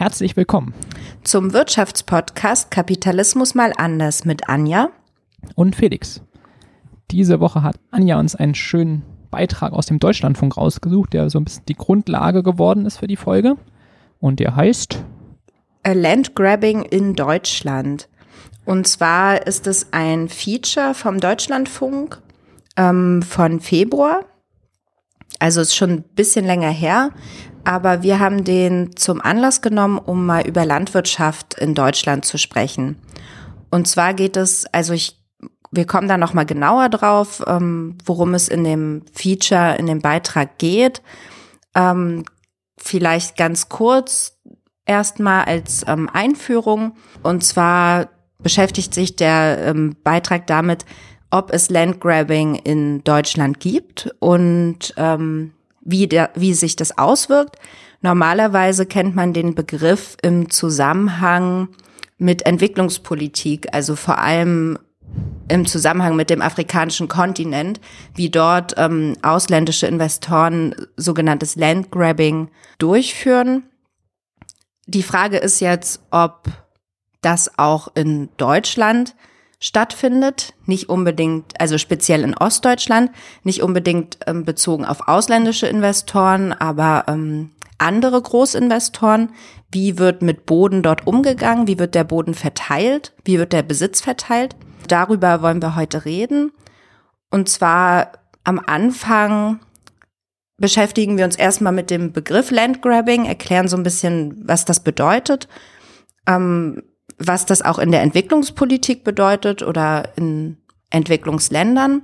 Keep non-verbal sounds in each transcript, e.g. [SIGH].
Herzlich willkommen zum Wirtschaftspodcast Kapitalismus mal anders mit Anja und Felix. Diese Woche hat Anja uns einen schönen Beitrag aus dem Deutschlandfunk rausgesucht, der so ein bisschen die Grundlage geworden ist für die Folge. Und der heißt A Land Grabbing in Deutschland. Und zwar ist es ein Feature vom Deutschlandfunk ähm, von Februar. Also ist schon ein bisschen länger her, aber wir haben den zum Anlass genommen, um mal über Landwirtschaft in Deutschland zu sprechen. Und zwar geht es, also ich, wir kommen da noch mal genauer drauf, ähm, worum es in dem Feature, in dem Beitrag geht. Ähm, vielleicht ganz kurz erstmal als ähm, Einführung. Und zwar beschäftigt sich der ähm, Beitrag damit, ob es Landgrabbing in Deutschland gibt und ähm, wie, der, wie sich das auswirkt. Normalerweise kennt man den Begriff im Zusammenhang mit Entwicklungspolitik, also vor allem im Zusammenhang mit dem afrikanischen Kontinent, wie dort ähm, ausländische Investoren sogenanntes Landgrabbing durchführen. Die Frage ist jetzt, ob das auch in Deutschland stattfindet, nicht unbedingt, also speziell in Ostdeutschland, nicht unbedingt ähm, bezogen auf ausländische Investoren, aber ähm, andere Großinvestoren. Wie wird mit Boden dort umgegangen? Wie wird der Boden verteilt? Wie wird der Besitz verteilt? Darüber wollen wir heute reden. Und zwar am Anfang beschäftigen wir uns erstmal mit dem Begriff Landgrabbing, erklären so ein bisschen, was das bedeutet. Ähm, was das auch in der Entwicklungspolitik bedeutet oder in Entwicklungsländern.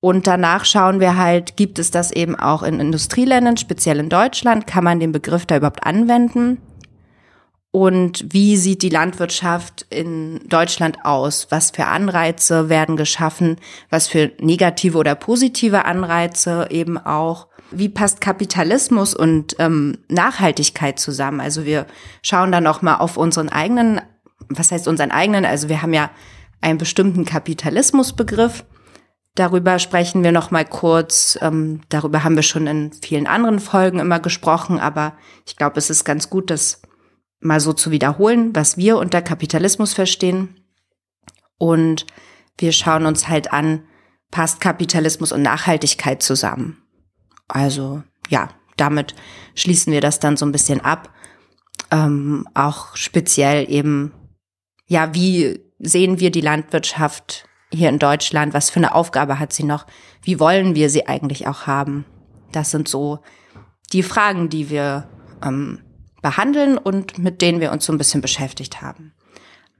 Und danach schauen wir halt, gibt es das eben auch in Industrieländern, speziell in Deutschland? Kann man den Begriff da überhaupt anwenden? Und wie sieht die Landwirtschaft in Deutschland aus? Was für Anreize werden geschaffen? Was für negative oder positive Anreize eben auch? Wie passt Kapitalismus und ähm, Nachhaltigkeit zusammen? Also wir schauen dann auch mal auf unseren eigenen was heißt unseren eigenen? Also wir haben ja einen bestimmten Kapitalismusbegriff. Darüber sprechen wir noch mal kurz. Ähm, darüber haben wir schon in vielen anderen Folgen immer gesprochen, aber ich glaube, es ist ganz gut, das mal so zu wiederholen, was wir unter Kapitalismus verstehen. Und wir schauen uns halt an, passt Kapitalismus und Nachhaltigkeit zusammen. Also ja, damit schließen wir das dann so ein bisschen ab. Ähm, auch speziell eben ja, wie sehen wir die Landwirtschaft hier in Deutschland? Was für eine Aufgabe hat sie noch? Wie wollen wir sie eigentlich auch haben? Das sind so die Fragen, die wir ähm, behandeln und mit denen wir uns so ein bisschen beschäftigt haben.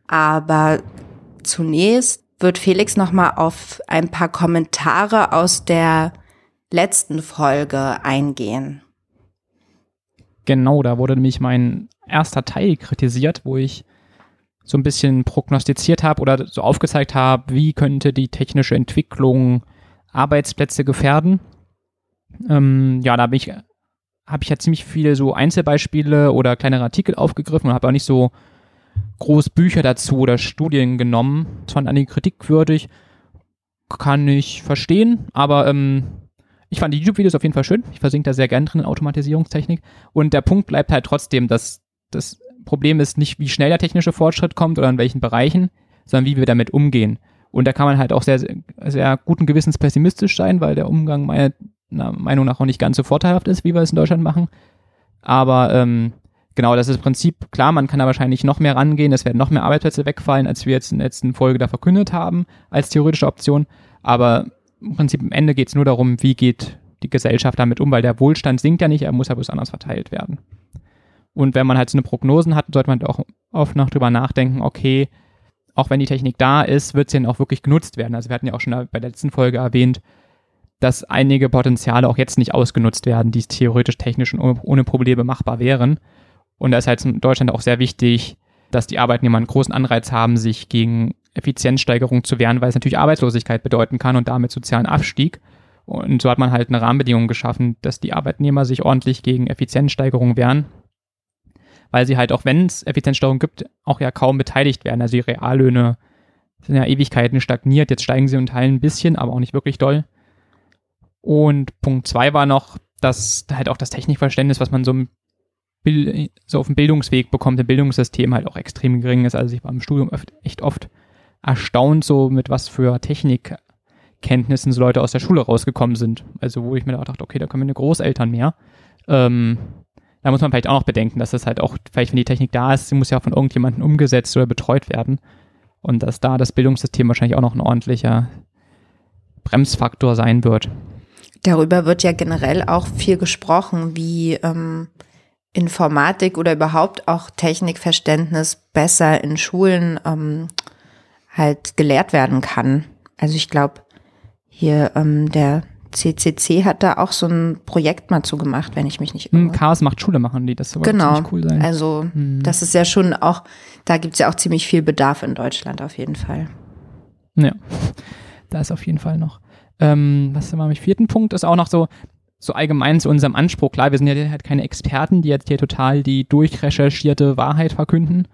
Aber zunächst wird Felix noch mal auf ein paar Kommentare aus der letzten Folge eingehen. Genau, da wurde nämlich mein erster Teil kritisiert, wo ich so ein bisschen prognostiziert habe oder so aufgezeigt habe, wie könnte die technische Entwicklung Arbeitsplätze gefährden. Ähm, ja, da habe ich, hab ich ja ziemlich viele so Einzelbeispiele oder kleinere Artikel aufgegriffen und habe auch nicht so groß Bücher dazu oder Studien genommen. Das fand einige kritikwürdig, kann ich verstehen, aber ähm, ich fand die YouTube-Videos auf jeden Fall schön. Ich versinke da sehr gern drin in Automatisierungstechnik. Und der Punkt bleibt halt trotzdem, dass das Problem ist nicht, wie schnell der technische Fortschritt kommt oder in welchen Bereichen, sondern wie wir damit umgehen. Und da kann man halt auch sehr, sehr guten Gewissens pessimistisch sein, weil der Umgang meiner Meinung nach auch nicht ganz so vorteilhaft ist, wie wir es in Deutschland machen. Aber ähm, genau, das ist im Prinzip klar, man kann da wahrscheinlich noch mehr rangehen, es werden noch mehr Arbeitsplätze wegfallen, als wir jetzt in der letzten Folge da verkündet haben, als theoretische Option. Aber im Prinzip am Ende geht es nur darum, wie geht die Gesellschaft damit um, weil der Wohlstand sinkt ja nicht, er muss ja bloß anders verteilt werden. Und wenn man halt so eine Prognosen hat, sollte man auch oft noch drüber nachdenken, okay, auch wenn die Technik da ist, wird sie dann auch wirklich genutzt werden. Also wir hatten ja auch schon bei der letzten Folge erwähnt, dass einige Potenziale auch jetzt nicht ausgenutzt werden, die theoretisch technisch und ohne Probleme machbar wären. Und da ist halt in Deutschland auch sehr wichtig, dass die Arbeitnehmer einen großen Anreiz haben, sich gegen Effizienzsteigerung zu wehren, weil es natürlich Arbeitslosigkeit bedeuten kann und damit sozialen Abstieg. Und so hat man halt eine Rahmenbedingung geschaffen, dass die Arbeitnehmer sich ordentlich gegen Effizienzsteigerung wehren weil sie halt auch wenn es Effizienzsteuerung gibt, auch ja kaum beteiligt werden. Also die Reallöhne sind ja Ewigkeiten stagniert, jetzt steigen sie in Teilen ein bisschen, aber auch nicht wirklich doll. Und Punkt zwei war noch, dass halt auch das Technikverständnis, was man so so auf dem Bildungsweg bekommt, im Bildungssystem halt auch extrem gering ist. Also ich war im Studium oft, echt oft erstaunt, so mit was für Technikkenntnissen so Leute aus der Schule rausgekommen sind. Also wo ich mir da dachte, okay, da kommen meine Großeltern mehr. Ähm, da muss man vielleicht auch noch bedenken, dass das halt auch, vielleicht wenn die Technik da ist, sie muss ja von irgendjemandem umgesetzt oder betreut werden. Und dass da das Bildungssystem wahrscheinlich auch noch ein ordentlicher Bremsfaktor sein wird. Darüber wird ja generell auch viel gesprochen, wie ähm, Informatik oder überhaupt auch Technikverständnis besser in Schulen ähm, halt gelehrt werden kann. Also ich glaube, hier ähm, der CCC hat da auch so ein Projekt mal zugemacht, wenn ich mich nicht irre. Chaos macht Schule machen die, das soll genau. ziemlich cool sein. Also hm. das ist ja schon auch, da gibt's ja auch ziemlich viel Bedarf in Deutschland auf jeden Fall. Ja, da ist auf jeden Fall noch. Ähm, was ist mal mit vierten Punkt ist auch noch so, so allgemein zu unserem Anspruch. Klar, wir sind ja halt keine Experten, die jetzt hier total die durchrecherchierte Wahrheit verkünden.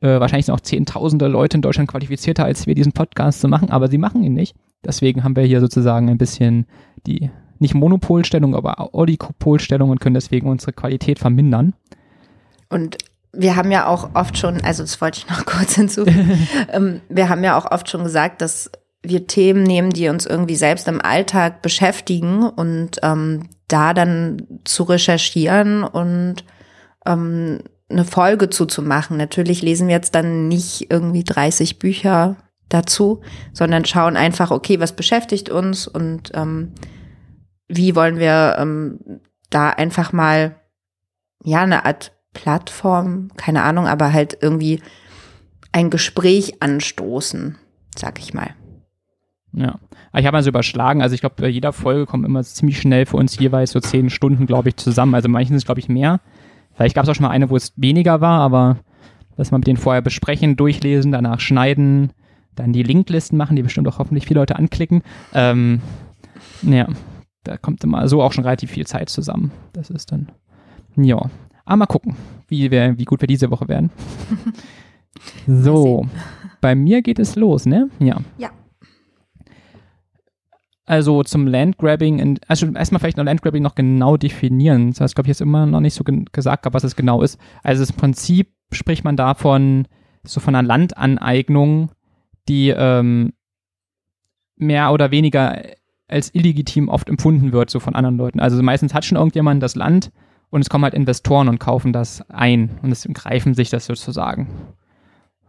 Äh, wahrscheinlich sind auch zehntausende Leute in Deutschland qualifizierter, als wir diesen Podcast zu machen, aber sie machen ihn nicht. Deswegen haben wir hier sozusagen ein bisschen die, nicht Monopolstellung, aber Oligopolstellung und können deswegen unsere Qualität vermindern. Und wir haben ja auch oft schon, also das wollte ich noch [LAUGHS] kurz hinzufügen, [LAUGHS] ähm, wir haben ja auch oft schon gesagt, dass wir Themen nehmen, die uns irgendwie selbst im Alltag beschäftigen und ähm, da dann zu recherchieren und ähm, eine Folge zuzumachen. Natürlich lesen wir jetzt dann nicht irgendwie 30 Bücher dazu, sondern schauen einfach, okay, was beschäftigt uns und ähm, wie wollen wir ähm, da einfach mal, ja, eine Art Plattform, keine Ahnung, aber halt irgendwie ein Gespräch anstoßen, sag ich mal. Ja, ich habe also überschlagen, also ich glaube, bei jeder Folge kommen immer ziemlich schnell für uns jeweils so zehn Stunden, glaube ich, zusammen. Also manchen es, glaube ich, mehr. Vielleicht gab es auch schon mal eine, wo es weniger war, aber dass wir mit denen vorher besprechen, durchlesen, danach schneiden, dann die Linklisten machen, die bestimmt auch hoffentlich viele Leute anklicken. Ähm, ja, da kommt immer so auch schon relativ viel Zeit zusammen. Das ist dann, ja. Aber mal gucken, wie, wir, wie gut wir diese Woche werden. [LAUGHS] so, bei mir geht es los, ne? Ja. Ja. Also zum Landgrabbing, also erstmal vielleicht noch Landgrabbing noch genau definieren. Das heißt, glaube ich, jetzt immer noch nicht so gesagt habe, was es genau ist. Also das Prinzip spricht man davon, so von einer Landaneignung, die ähm, mehr oder weniger als illegitim oft empfunden wird, so von anderen Leuten. Also meistens hat schon irgendjemand das Land und es kommen halt Investoren und kaufen das ein und es greifen sich das sozusagen.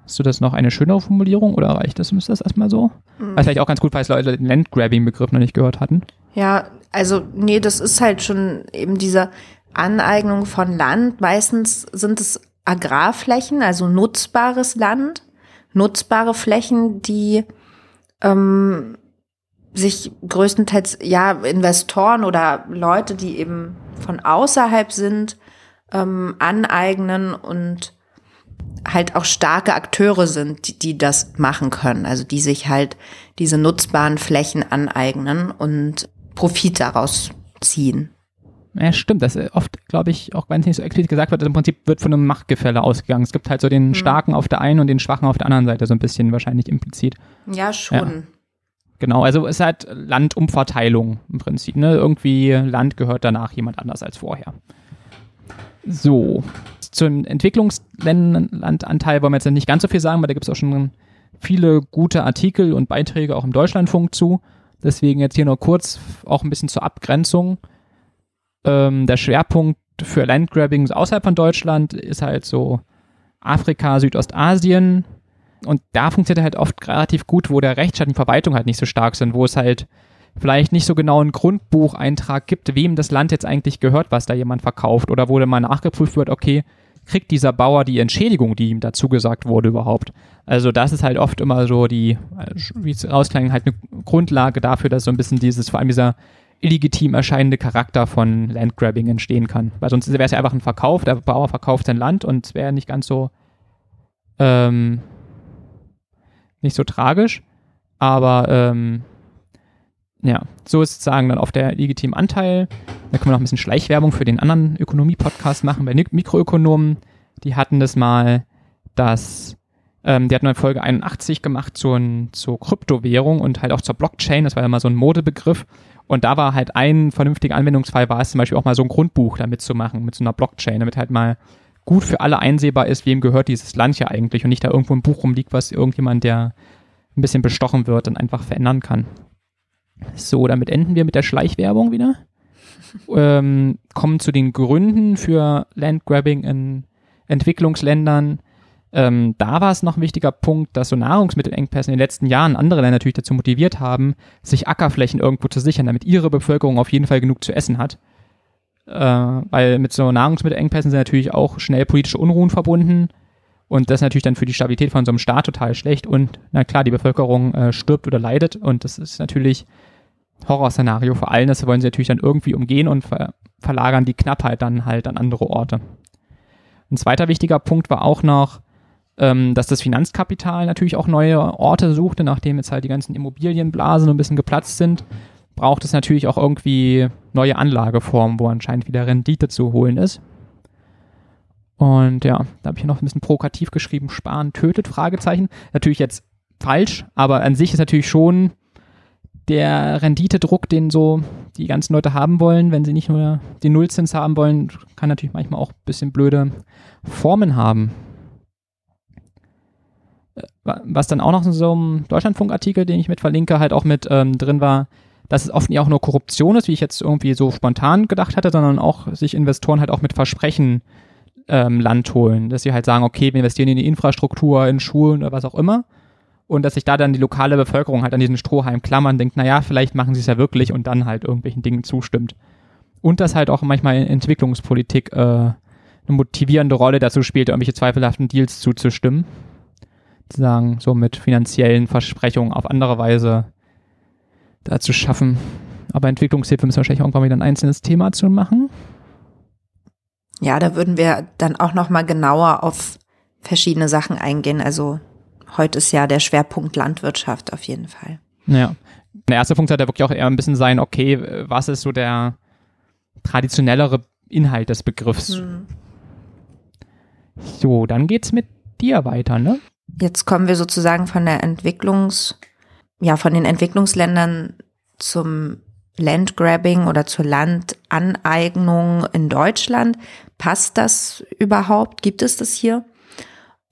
Hast du das noch eine schönere Formulierung oder reicht das? Ist das erstmal so? Mhm. Was vielleicht auch ganz gut, falls Leute den Landgrabbing-Begriff noch nicht gehört hatten. Ja, also nee, das ist halt schon eben diese Aneignung von Land. Meistens sind es Agrarflächen, also nutzbares Land, nutzbare Flächen, die ähm, sich größtenteils ja Investoren oder Leute, die eben von außerhalb sind, ähm, aneignen und halt auch starke Akteure sind, die, die das machen können, also die sich halt diese nutzbaren Flächen aneignen und Profit daraus ziehen. Ja, stimmt. Das ist oft, glaube ich, auch wenn es nicht so explizit gesagt wird, im Prinzip wird von einem Machtgefälle ausgegangen. Es gibt halt so den mhm. Starken auf der einen und den Schwachen auf der anderen Seite, so ein bisschen wahrscheinlich implizit. Ja, schon. Ja. Genau, also es ist halt Landumverteilung im Prinzip. Ne? Irgendwie Land gehört danach jemand anders als vorher. So, zum Entwicklungslandanteil wollen wir jetzt nicht ganz so viel sagen, weil da gibt es auch schon viele gute Artikel und Beiträge auch im Deutschlandfunk zu. Deswegen jetzt hier nur kurz auch ein bisschen zur Abgrenzung. Ähm, der Schwerpunkt für Landgrabbing außerhalb von Deutschland ist halt so Afrika, Südostasien. Und da funktioniert halt oft relativ gut, wo der Rechtsstaat und Verwaltung halt nicht so stark sind, wo es halt vielleicht nicht so genau einen Grundbucheintrag gibt, wem das Land jetzt eigentlich gehört, was da jemand verkauft. Oder wo dann mal nachgeprüft wird, okay, kriegt dieser Bauer die Entschädigung, die ihm dazu gesagt wurde überhaupt. Also das ist halt oft immer so die, wie es rausklang, halt eine Grundlage dafür, dass so ein bisschen dieses, vor allem dieser illegitim erscheinende Charakter von Landgrabbing entstehen kann. Weil sonst wäre es ja einfach ein Verkauf, der Bauer verkauft sein Land und es wäre nicht ganz so ähm, nicht so tragisch. Aber ähm, ja, so ist sozusagen dann auf der legitimen Anteil. Da können wir noch ein bisschen Schleichwerbung für den anderen Ökonomie-Podcast machen bei Mikroökonomen. Die hatten das mal, dass Ähm, die hat eine Folge 81 gemacht zur, zur Kryptowährung und halt auch zur Blockchain. Das war ja mal so ein Modebegriff. Und da war halt ein vernünftiger Anwendungsfall, war es zum Beispiel auch mal so ein Grundbuch damit zu machen, mit so einer Blockchain, damit halt mal gut für alle einsehbar ist, wem gehört dieses Land hier eigentlich und nicht da irgendwo ein Buch rumliegt, was irgendjemand, der ein bisschen bestochen wird, dann einfach verändern kann. So, damit enden wir mit der Schleichwerbung wieder. [LAUGHS] ähm, kommen zu den Gründen für Landgrabbing in Entwicklungsländern. Ähm, da war es noch ein wichtiger Punkt, dass so Nahrungsmittelengpässe in den letzten Jahren andere Länder natürlich dazu motiviert haben, sich Ackerflächen irgendwo zu sichern, damit ihre Bevölkerung auf jeden Fall genug zu essen hat. Äh, weil mit so Nahrungsmittelengpässen sind natürlich auch schnell politische Unruhen verbunden. Und das ist natürlich dann für die Stabilität von so einem Staat total schlecht. Und na klar, die Bevölkerung äh, stirbt oder leidet. Und das ist natürlich Horrorszenario vor allem. Das wollen sie natürlich dann irgendwie umgehen und ver verlagern die Knappheit dann halt an andere Orte. Ein zweiter wichtiger Punkt war auch noch, ähm, dass das Finanzkapital natürlich auch neue Orte suchte, nachdem jetzt halt die ganzen Immobilienblasen ein bisschen geplatzt sind, braucht es natürlich auch irgendwie neue Anlageformen, wo anscheinend wieder Rendite zu holen ist. Und ja, da habe ich noch ein bisschen provokativ geschrieben, sparen tötet, Fragezeichen. Natürlich jetzt falsch, aber an sich ist natürlich schon der Renditedruck, den so die ganzen Leute haben wollen, wenn sie nicht nur den Nullzins haben wollen, kann natürlich manchmal auch ein bisschen blöde Formen haben. Was dann auch noch in so einem Deutschlandfunk-Artikel, den ich mit verlinke, halt auch mit ähm, drin war, dass es oft nicht auch nur Korruption ist, wie ich jetzt irgendwie so spontan gedacht hatte, sondern auch sich Investoren halt auch mit Versprechen ähm, Land holen. Dass sie halt sagen, okay, wir investieren in die Infrastruktur, in Schulen oder was auch immer. Und dass sich da dann die lokale Bevölkerung halt an diesen Strohhalm klammern, denkt, naja, vielleicht machen sie es ja wirklich und dann halt irgendwelchen Dingen zustimmt. Und dass halt auch manchmal in Entwicklungspolitik äh, eine motivierende Rolle dazu spielt, irgendwelche zweifelhaften Deals zuzustimmen. Sagen, so mit finanziellen Versprechungen auf andere Weise da zu schaffen. Aber Entwicklungshilfe müssen wir wahrscheinlich irgendwann wieder ein einzelnes Thema zu machen. Ja, da würden wir dann auch noch mal genauer auf verschiedene Sachen eingehen. Also heute ist ja der Schwerpunkt Landwirtschaft auf jeden Fall. Ja. Der erste Punkt sollte ja wirklich auch eher ein bisschen sein, okay, was ist so der traditionellere Inhalt des Begriffs? Hm. So, dann geht's mit dir weiter, ne? Jetzt kommen wir sozusagen von der Entwicklungs, ja, von den Entwicklungsländern zum Landgrabbing oder zur Landaneignung in Deutschland. Passt das überhaupt? Gibt es das hier?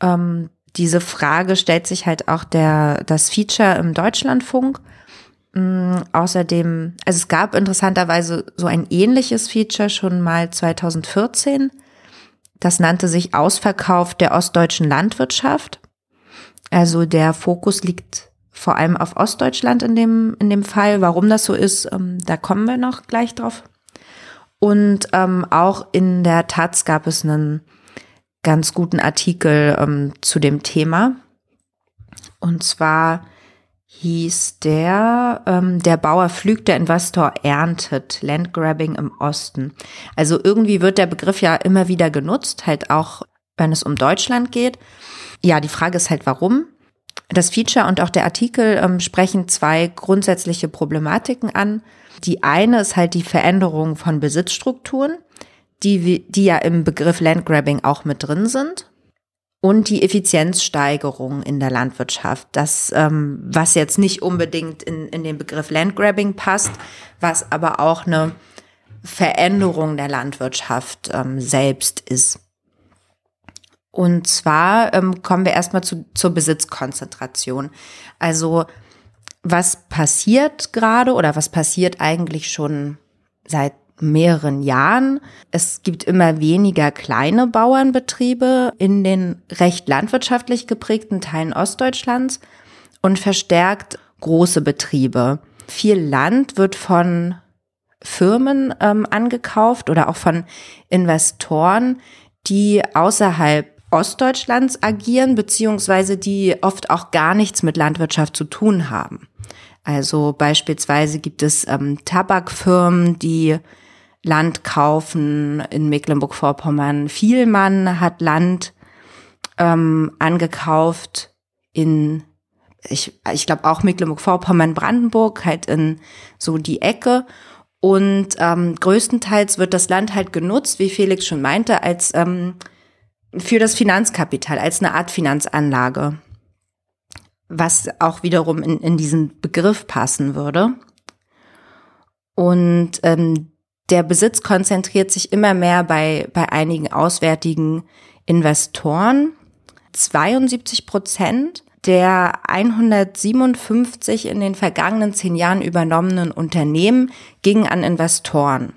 Ähm, diese Frage stellt sich halt auch der, das Feature im Deutschlandfunk. Ähm, außerdem, also es gab interessanterweise so ein ähnliches Feature schon mal 2014. Das nannte sich Ausverkauf der ostdeutschen Landwirtschaft. Also der Fokus liegt vor allem auf Ostdeutschland in dem, in dem Fall. Warum das so ist, ähm, da kommen wir noch gleich drauf. Und ähm, auch in der Taz gab es einen ganz guten Artikel ähm, zu dem Thema. Und zwar hieß der, ähm, der Bauer pflügt, der Investor erntet, Landgrabbing im Osten. Also irgendwie wird der Begriff ja immer wieder genutzt, halt auch wenn es um Deutschland geht. Ja, die Frage ist halt, warum? Das Feature und auch der Artikel ähm, sprechen zwei grundsätzliche Problematiken an. Die eine ist halt die Veränderung von Besitzstrukturen, die, die ja im Begriff Landgrabbing auch mit drin sind. Und die Effizienzsteigerung in der Landwirtschaft. Das, ähm, was jetzt nicht unbedingt in, in den Begriff Landgrabbing passt, was aber auch eine Veränderung der Landwirtschaft ähm, selbst ist. Und zwar ähm, kommen wir erstmal zu, zur Besitzkonzentration. Also was passiert gerade oder was passiert eigentlich schon seit mehreren Jahren? Es gibt immer weniger kleine Bauernbetriebe in den recht landwirtschaftlich geprägten Teilen Ostdeutschlands und verstärkt große Betriebe. Viel Land wird von Firmen ähm, angekauft oder auch von Investoren, die außerhalb Ostdeutschlands agieren, beziehungsweise die oft auch gar nichts mit Landwirtschaft zu tun haben. Also beispielsweise gibt es ähm, Tabakfirmen, die Land kaufen in Mecklenburg-Vorpommern. Vielmann hat Land ähm, angekauft in, ich, ich glaube auch Mecklenburg-Vorpommern, Brandenburg, halt in so die Ecke. Und ähm, größtenteils wird das Land halt genutzt, wie Felix schon meinte, als ähm, für das Finanzkapital als eine Art Finanzanlage, was auch wiederum in, in diesen Begriff passen würde. Und ähm, der Besitz konzentriert sich immer mehr bei, bei einigen auswärtigen Investoren. 72 Prozent der 157 in den vergangenen zehn Jahren übernommenen Unternehmen gingen an Investoren,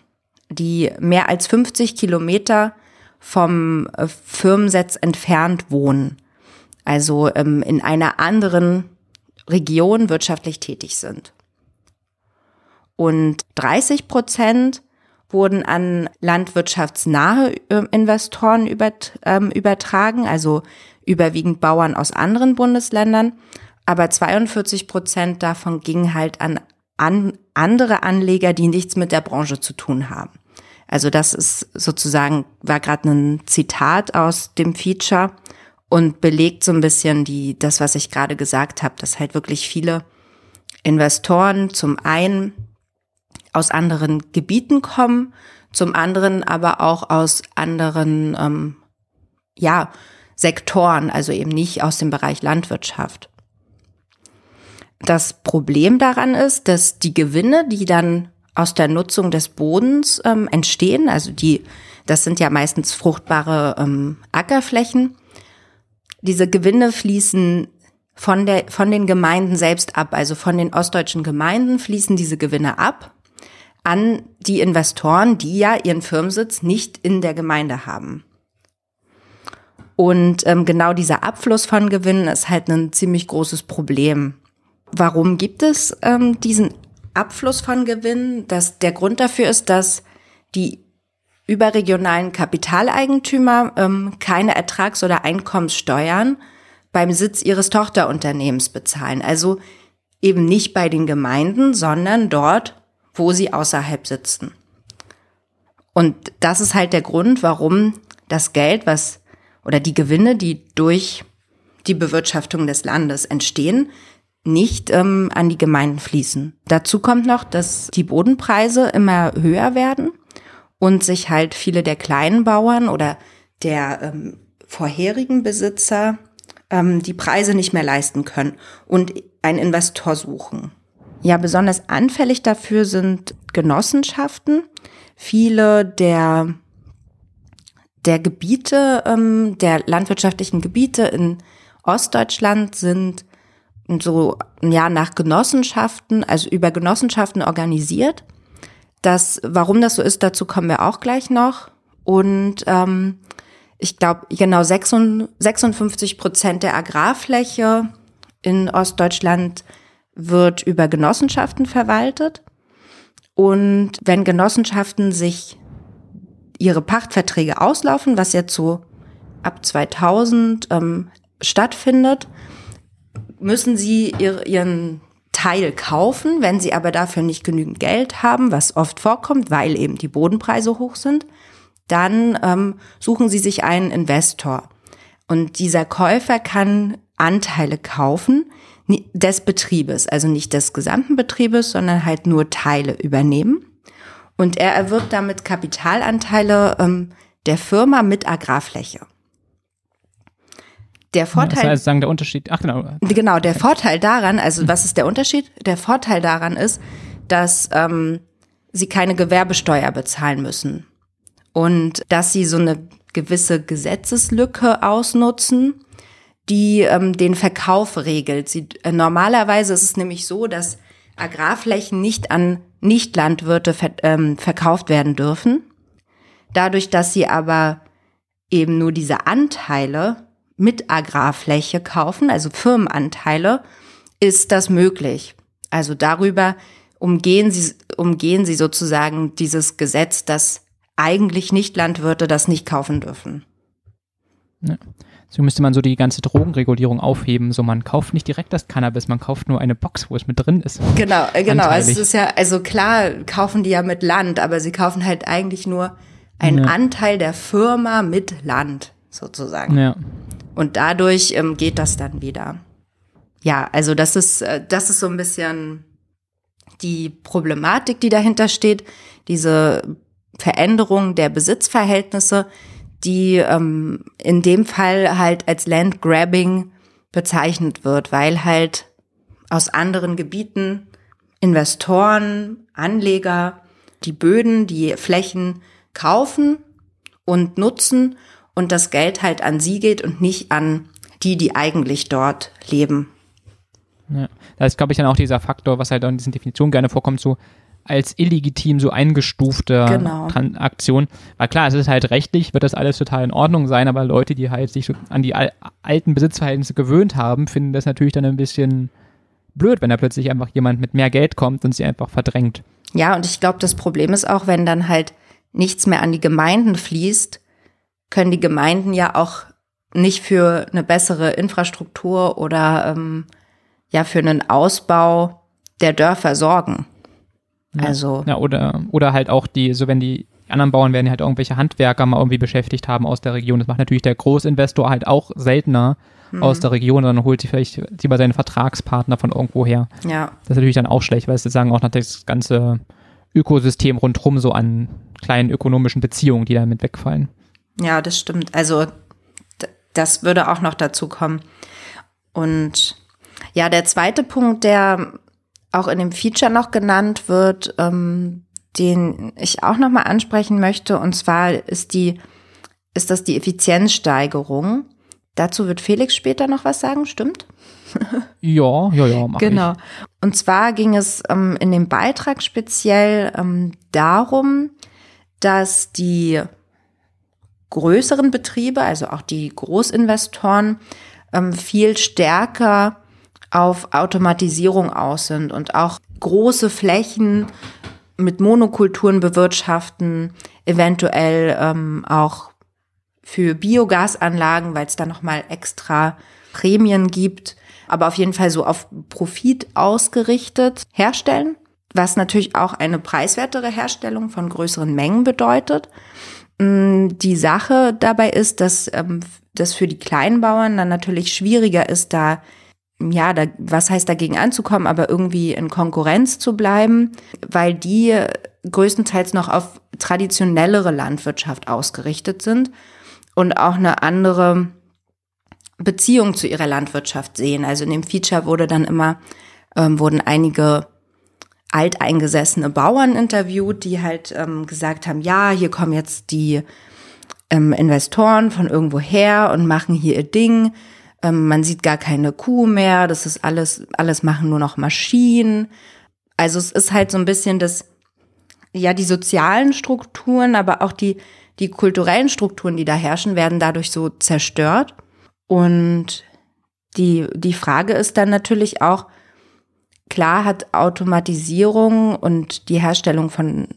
die mehr als 50 Kilometer vom äh, Firmensitz entfernt wohnen, also ähm, in einer anderen Region wirtschaftlich tätig sind. Und 30 Prozent wurden an landwirtschaftsnahe äh, Investoren ähm, übertragen, also überwiegend Bauern aus anderen Bundesländern. Aber 42 Prozent davon gingen halt an, an andere Anleger, die nichts mit der Branche zu tun haben. Also das ist sozusagen, war gerade ein Zitat aus dem Feature und belegt so ein bisschen die, das, was ich gerade gesagt habe, dass halt wirklich viele Investoren zum einen aus anderen Gebieten kommen, zum anderen aber auch aus anderen, ähm, ja, Sektoren, also eben nicht aus dem Bereich Landwirtschaft. Das Problem daran ist, dass die Gewinne, die dann aus der Nutzung des Bodens ähm, entstehen, also die, das sind ja meistens fruchtbare ähm, Ackerflächen, diese Gewinne fließen von, der, von den Gemeinden selbst ab, also von den ostdeutschen Gemeinden fließen diese Gewinne ab an die Investoren, die ja ihren Firmensitz nicht in der Gemeinde haben. Und ähm, genau dieser Abfluss von Gewinnen ist halt ein ziemlich großes Problem. Warum gibt es ähm, diesen Abfluss von Gewinnen? Das, der Grund dafür ist, dass die überregionalen Kapitaleigentümer ähm, keine Ertrags- oder Einkommenssteuern beim Sitz ihres Tochterunternehmens bezahlen. Also eben nicht bei den Gemeinden, sondern dort, wo sie außerhalb sitzen. Und das ist halt der Grund, warum das Geld, was oder die Gewinne, die durch die Bewirtschaftung des Landes entstehen, nicht ähm, an die Gemeinden fließen. Dazu kommt noch, dass die Bodenpreise immer höher werden und sich halt viele der kleinen Bauern oder der ähm, vorherigen Besitzer ähm, die Preise nicht mehr leisten können und einen Investor suchen. Ja, besonders anfällig dafür sind Genossenschaften. Viele der, der Gebiete, ähm, der landwirtschaftlichen Gebiete in Ostdeutschland sind so ja nach Genossenschaften, also über Genossenschaften organisiert. Das, warum das so ist, dazu kommen wir auch gleich noch. Und ähm, ich glaube, genau 56 Prozent der Agrarfläche in Ostdeutschland wird über Genossenschaften verwaltet. Und wenn Genossenschaften sich ihre Pachtverträge auslaufen, was jetzt so ab 2000 ähm, stattfindet, müssen sie ihr, ihren Teil kaufen. Wenn sie aber dafür nicht genügend Geld haben, was oft vorkommt, weil eben die Bodenpreise hoch sind, dann ähm, suchen sie sich einen Investor. Und dieser Käufer kann Anteile kaufen, des Betriebes, also nicht des gesamten Betriebes, sondern halt nur Teile übernehmen. Und er erwirbt damit Kapitalanteile ähm, der Firma mit Agrarfläche. Der Vorteil. Das heißt, sagen der Unterschied. Ach genau. Genau, der Vorteil daran, also was ist der Unterschied? Der Vorteil daran ist, dass ähm, sie keine Gewerbesteuer bezahlen müssen und dass sie so eine gewisse Gesetzeslücke ausnutzen die ähm, den Verkauf regelt. Sie, äh, normalerweise ist es nämlich so, dass Agrarflächen nicht an Nichtlandwirte ver ähm, verkauft werden dürfen. Dadurch, dass sie aber eben nur diese Anteile mit Agrarfläche kaufen, also Firmenanteile, ist das möglich. Also darüber umgehen sie, umgehen sie sozusagen dieses Gesetz, dass eigentlich Nichtlandwirte das nicht kaufen dürfen. Ja. So müsste man so die ganze Drogenregulierung aufheben. So, man kauft nicht direkt das Cannabis, man kauft nur eine Box, wo es mit drin ist. Genau, äh, genau. Also es ist ja, also klar kaufen die ja mit Land, aber sie kaufen halt eigentlich nur einen ja. Anteil der Firma mit Land, sozusagen. Ja. Und dadurch ähm, geht das dann wieder. Ja, also das ist, äh, das ist so ein bisschen die Problematik, die dahinter steht. Diese Veränderung der Besitzverhältnisse, die ähm, in dem Fall halt als Landgrabbing bezeichnet wird, weil halt aus anderen Gebieten Investoren, Anleger die Böden, die Flächen kaufen und nutzen und das Geld halt an sie geht und nicht an die, die eigentlich dort leben. Ja. Da ist, glaube ich, dann auch dieser Faktor, was halt in diesen Definitionen gerne vorkommt, so als illegitim so eingestufte Genau. Transaktion. Weil klar, es ist halt rechtlich, wird das alles total in Ordnung sein, aber Leute, die halt sich so an die al alten Besitzverhältnisse gewöhnt haben, finden das natürlich dann ein bisschen blöd, wenn da plötzlich einfach jemand mit mehr Geld kommt und sie einfach verdrängt. Ja, und ich glaube, das Problem ist auch, wenn dann halt nichts mehr an die Gemeinden fließt, können die Gemeinden ja auch nicht für eine bessere Infrastruktur oder ähm, ja für einen Ausbau der Dörfer sorgen. Ja. Also Ja, oder, oder halt auch die, so wenn die anderen Bauern werden halt irgendwelche Handwerker mal irgendwie beschäftigt haben aus der Region. Das macht natürlich der Großinvestor halt auch seltener aus der Region, sondern holt sich vielleicht lieber seinen Vertragspartner von irgendwo her. ja, Das ist natürlich dann auch schlecht, weil es sozusagen auch noch das ganze Ökosystem rundherum so an kleinen ökonomischen Beziehungen, die damit wegfallen. Ja, das stimmt. Also das würde auch noch dazu kommen. Und ja, der zweite Punkt, der auch in dem Feature noch genannt wird, ähm, den ich auch noch mal ansprechen möchte, und zwar ist die, ist das die Effizienzsteigerung. Dazu wird Felix später noch was sagen, stimmt? [LAUGHS] Ja, ja, ja, mach Genau. Und zwar ging es ähm, in dem Beitrag speziell ähm, darum, dass die größeren Betriebe, also auch die Großinvestoren, ähm, viel stärker auf Automatisierung aus sind und auch große Flächen mit Monokulturen bewirtschaften, eventuell ähm, auch für Biogasanlagen, weil es da nochmal extra Prämien gibt, aber auf jeden Fall so auf Profit ausgerichtet herstellen, was natürlich auch eine preiswertere Herstellung von größeren Mengen bedeutet. Mm, Die Sache dabei ist, dass ähm, das für die Kleinbauern dann natürlich schwieriger ist, da ja, da, was heißt dagegen anzukommen, aber irgendwie in Konkurrenz zu bleiben, weil die größtenteils noch auf traditionellere Landwirtschaft ausgerichtet sind und auch eine andere Beziehung zu ihrer Landwirtschaft sehen. Also in dem Feature wurde dann immer, ähm, wurden einige alteingesessene Bauern interviewt, die halt ähm, gesagt haben, ja, hier kommen jetzt die ähm, Investoren von irgendwo her und machen hier ihr Ding. Ähm, man sieht gar keine Kuh mehr, das ist alles, alles machen nur noch Maschinen. Also es ist halt so ein bisschen das, ja, die sozialen Strukturen, aber auch die, die kulturellen Strukturen, die da herrschen, werden dadurch so zerstört. Und die, die Frage ist dann natürlich auch, klar hat Automatisierung und die Herstellung von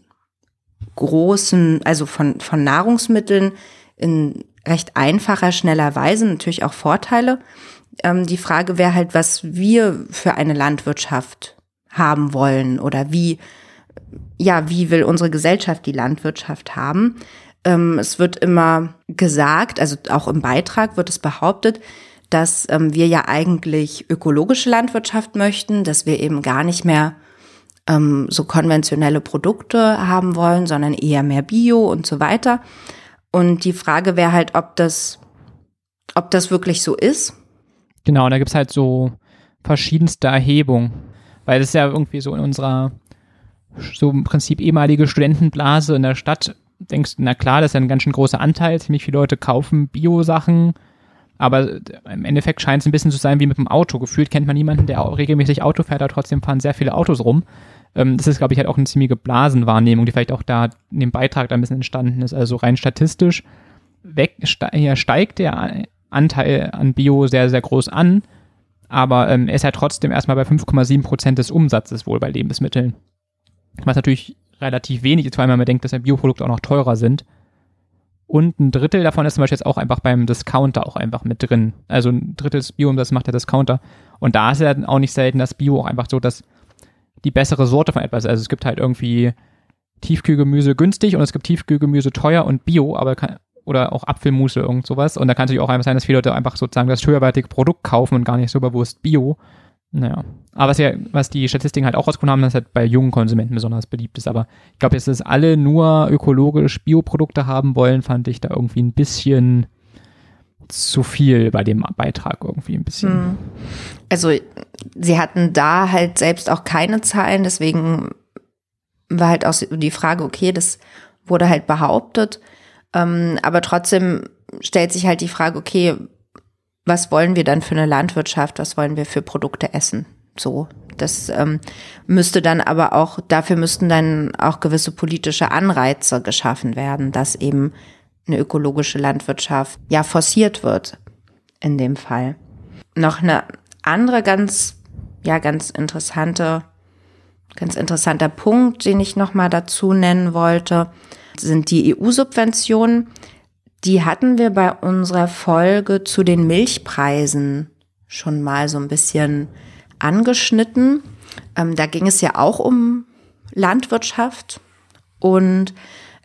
großen, also von, von Nahrungsmitteln in recht einfacher, schneller Weise natürlich auch Vorteile. Ähm, die Frage wäre halt, was wir für eine Landwirtschaft haben wollen oder wie, ja, wie will unsere Gesellschaft die Landwirtschaft haben? Ähm, es wird immer gesagt, also auch im Beitrag wird es behauptet, dass ähm, wir ja eigentlich ökologische Landwirtschaft möchten, dass wir eben gar nicht mehr ähm, so konventionelle Produkte haben wollen, sondern eher mehr Bio und so weiter. Und die Frage wäre halt, ob das, ob das wirklich so ist. Genau, und da gibt es halt so verschiedenste Erhebungen. Weil das ist ja irgendwie so in unserer, so im Prinzip ehemalige Studentenblase in der Stadt, denkst na klar, das ist ja ein ganz schön großer Anteil, ziemlich viele Leute kaufen Bio-Sachen, aber im Endeffekt scheint es ein bisschen zu sein wie mit dem Auto. Gefühlt kennt man niemanden, der regelmäßig Auto fährt, aber trotzdem fahren sehr viele Autos rum. Ähm, das ist, glaube ich, halt auch eine ziemliche Blasenwahrnehmung, die vielleicht auch da in dem Beitrag da ein bisschen entstanden ist. Also rein statistisch weg, ja, steigt der Anteil an Bio sehr, sehr groß an, aber ähm, er ist halt trotzdem erstmal bei 5,7 Prozent des Umsatzes wohl bei Lebensmitteln. Was natürlich relativ wenig ist, wenn man denkt, dass ja Bioprodukte auch noch teurer sind. Und ein Drittel davon ist zum Beispiel jetzt auch einfach beim Discounter auch einfach mit drin. Also ein Drittel des Bio-Umsatzes macht der Discounter. Und da ist ja dann auch nicht selten das Bio auch einfach so, dass die bessere Sorte von etwas. Also es gibt halt irgendwie Tiefkühlgemüse günstig und es gibt Tiefkühlgemüse teuer und Bio, aber kann, oder auch Apfelmusse, irgend sowas. Und da kann es natürlich auch einfach sein, dass viele Leute einfach sozusagen das höherwertige Produkt kaufen und gar nicht so bewusst Bio. Naja. Aber was, ja, was die Statistiken halt auch rausgefunden haben, dass halt bei jungen Konsumenten besonders beliebt ist. Aber ich glaube, jetzt, dass alle nur ökologisch Bioprodukte haben wollen, fand ich da irgendwie ein bisschen zu viel bei dem Beitrag irgendwie ein bisschen. Hm. Also sie hatten da halt selbst auch keine Zahlen, deswegen war halt auch die Frage, okay, das wurde halt behauptet, ähm, aber trotzdem stellt sich halt die Frage, okay, was wollen wir dann für eine Landwirtschaft, was wollen wir für Produkte essen? So, das ähm, müsste dann aber auch, dafür müssten dann auch gewisse politische Anreize geschaffen werden, dass eben eine ökologische Landwirtschaft ja forciert wird in dem Fall. Noch eine andere ganz, ja, ganz interessante, ganz interessanter Punkt, den ich nochmal dazu nennen wollte, sind die EU-Subventionen. Die hatten wir bei unserer Folge zu den Milchpreisen schon mal so ein bisschen angeschnitten. Ähm, da ging es ja auch um Landwirtschaft und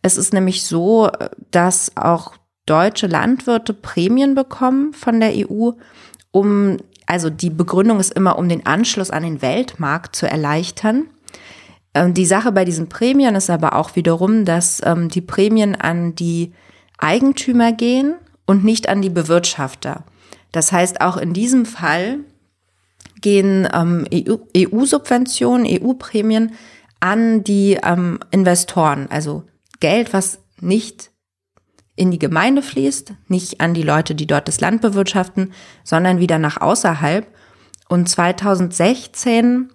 es ist nämlich so, dass auch deutsche Landwirte Prämien bekommen von der EU, um, also die Begründung ist immer, um den Anschluss an den Weltmarkt zu erleichtern. Ähm, die Sache bei diesen Prämien ist aber auch wiederum, dass ähm, die Prämien an die Eigentümer gehen und nicht an die Bewirtschafter. Das heißt, auch in diesem Fall gehen ähm, EU-Subventionen, EU EU-Prämien an die ähm, Investoren, also Geld, was nicht in die Gemeinde fließt, nicht an die Leute, die dort das Land bewirtschaften, sondern wieder nach außerhalb. Und 2016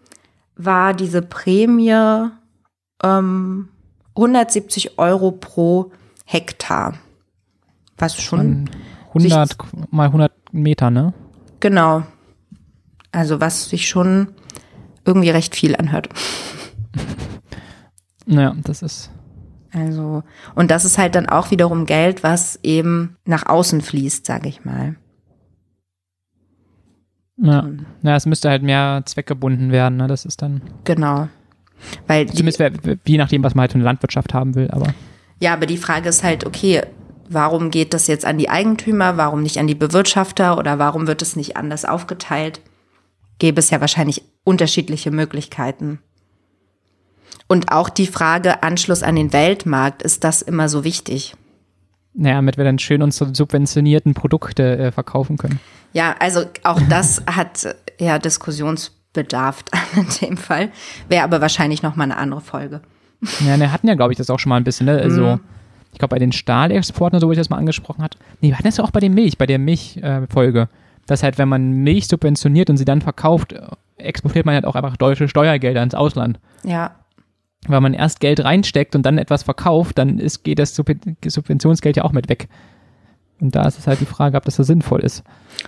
war diese Prämie ähm, 170 Euro pro Hektar. Was schon 100 mal 100 Meter, ne? Genau. Also was sich schon irgendwie recht viel anhört. [LAUGHS] Naja, das ist also, und das ist halt dann auch wiederum Geld, was eben nach außen fließt, sage ich mal. Ja. ja, es müsste halt mehr zweckgebunden werden, ne? Das ist dann. Genau. Weil Zumindest je nachdem, was man halt für eine Landwirtschaft haben will, aber. Ja, aber die Frage ist halt, okay, warum geht das jetzt an die Eigentümer, warum nicht an die Bewirtschafter oder warum wird es nicht anders aufgeteilt? Gäbe es ja wahrscheinlich unterschiedliche Möglichkeiten. Und auch die Frage Anschluss an den Weltmarkt, ist das immer so wichtig? Naja, damit wir dann schön unsere subventionierten Produkte äh, verkaufen können. Ja, also auch das [LAUGHS] hat ja Diskussionsbedarf [LAUGHS] in dem Fall. Wäre aber wahrscheinlich nochmal eine andere Folge. Ja, wir hatten ja, glaube ich, das auch schon mal ein bisschen, ne? Also, mhm. Ich glaube, bei den Stahlexporten, so wie ich das mal angesprochen hat. Nee, wir hatten das ja auch bei der Milch, bei der Milchfolge. Äh, dass halt, wenn man Milch subventioniert und sie dann verkauft, exportiert man halt auch einfach deutsche Steuergelder ins Ausland. Ja weil man erst Geld reinsteckt und dann etwas verkauft, dann ist, geht das Subventionsgeld ja auch mit weg. Und da ist es halt die Frage, ob das so sinnvoll ist.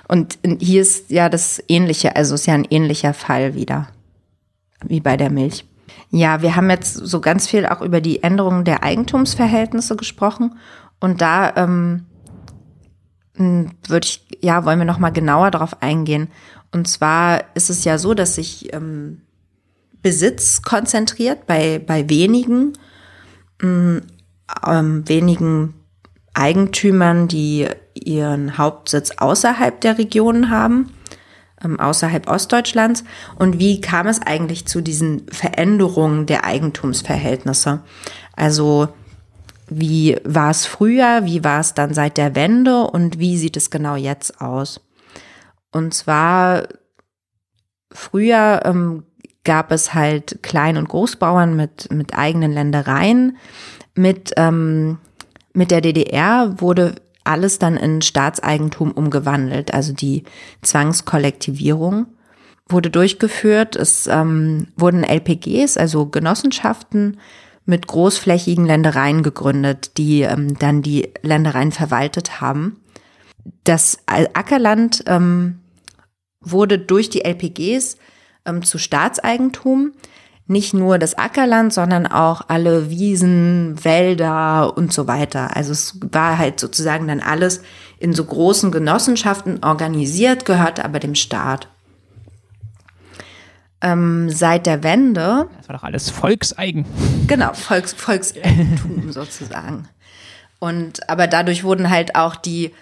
Und hier ist ja das ähnliche, also ist ja ein ähnlicher Fall wieder, wie bei der Milch. Ja, wir haben jetzt so ganz viel auch über die Änderungen der Eigentumsverhältnisse gesprochen und da ähm, würde ich, ja, wollen wir noch mal genauer darauf eingehen. Und zwar ist es ja so, dass sich ähm, Besitz konzentriert bei, bei wenigen, ähm, wenigen Eigentümern, die ihren Hauptsitz außerhalb der Region haben, außerhalb Ostdeutschlands. Und wie kam es eigentlich zu diesen Veränderungen der Eigentumsverhältnisse? Also wie war es früher, wie war es dann seit der Wende und wie sieht es genau jetzt aus? Und zwar früher ähm, gab es halt Klein- und Großbauern mit, mit eigenen Ländereien. Mit, ähm, mit der DDR wurde alles dann in Staatseigentum umgewandelt, also die Zwangskollektivierung wurde durchgeführt. Es ähm, wurden LPGs, also Genossenschaften mit großflächigen Ländereien gegründet, die ähm, dann die Ländereien verwaltet haben. Das Ackerland ähm, wurde durch die LPGs ähm, zu Staatseigentum. Nicht nur das Ackerland, sondern auch alle Wiesen, Wälder und so weiter. Also es war halt sozusagen dann alles in so großen Genossenschaften organisiert, gehörte aber dem Staat. Ähm, seit der Wende. Das war doch alles Volkseigen. Genau, Volks, Volkseigentum [LAUGHS] sozusagen. Und aber dadurch wurden halt auch die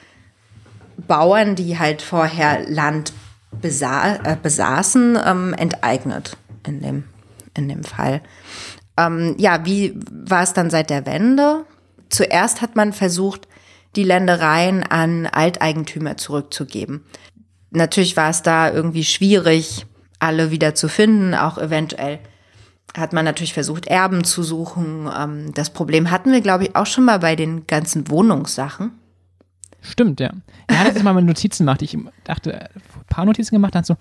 Bauern, die halt vorher Land besa äh, besaßen, ähm, enteignet in dem, in dem Fall. Ähm, ja, wie war es dann seit der Wende? Zuerst hat man versucht, die Ländereien an Alteigentümer zurückzugeben. Natürlich war es da irgendwie schwierig, alle wieder zu finden, auch eventuell hat man natürlich versucht, Erben zu suchen. Ähm, das Problem hatten wir, glaube ich, auch schon mal bei den ganzen Wohnungssachen. Stimmt, ja. Er hat jetzt mal Notizen gemacht. Ich dachte, ein paar Notizen gemacht, dann so,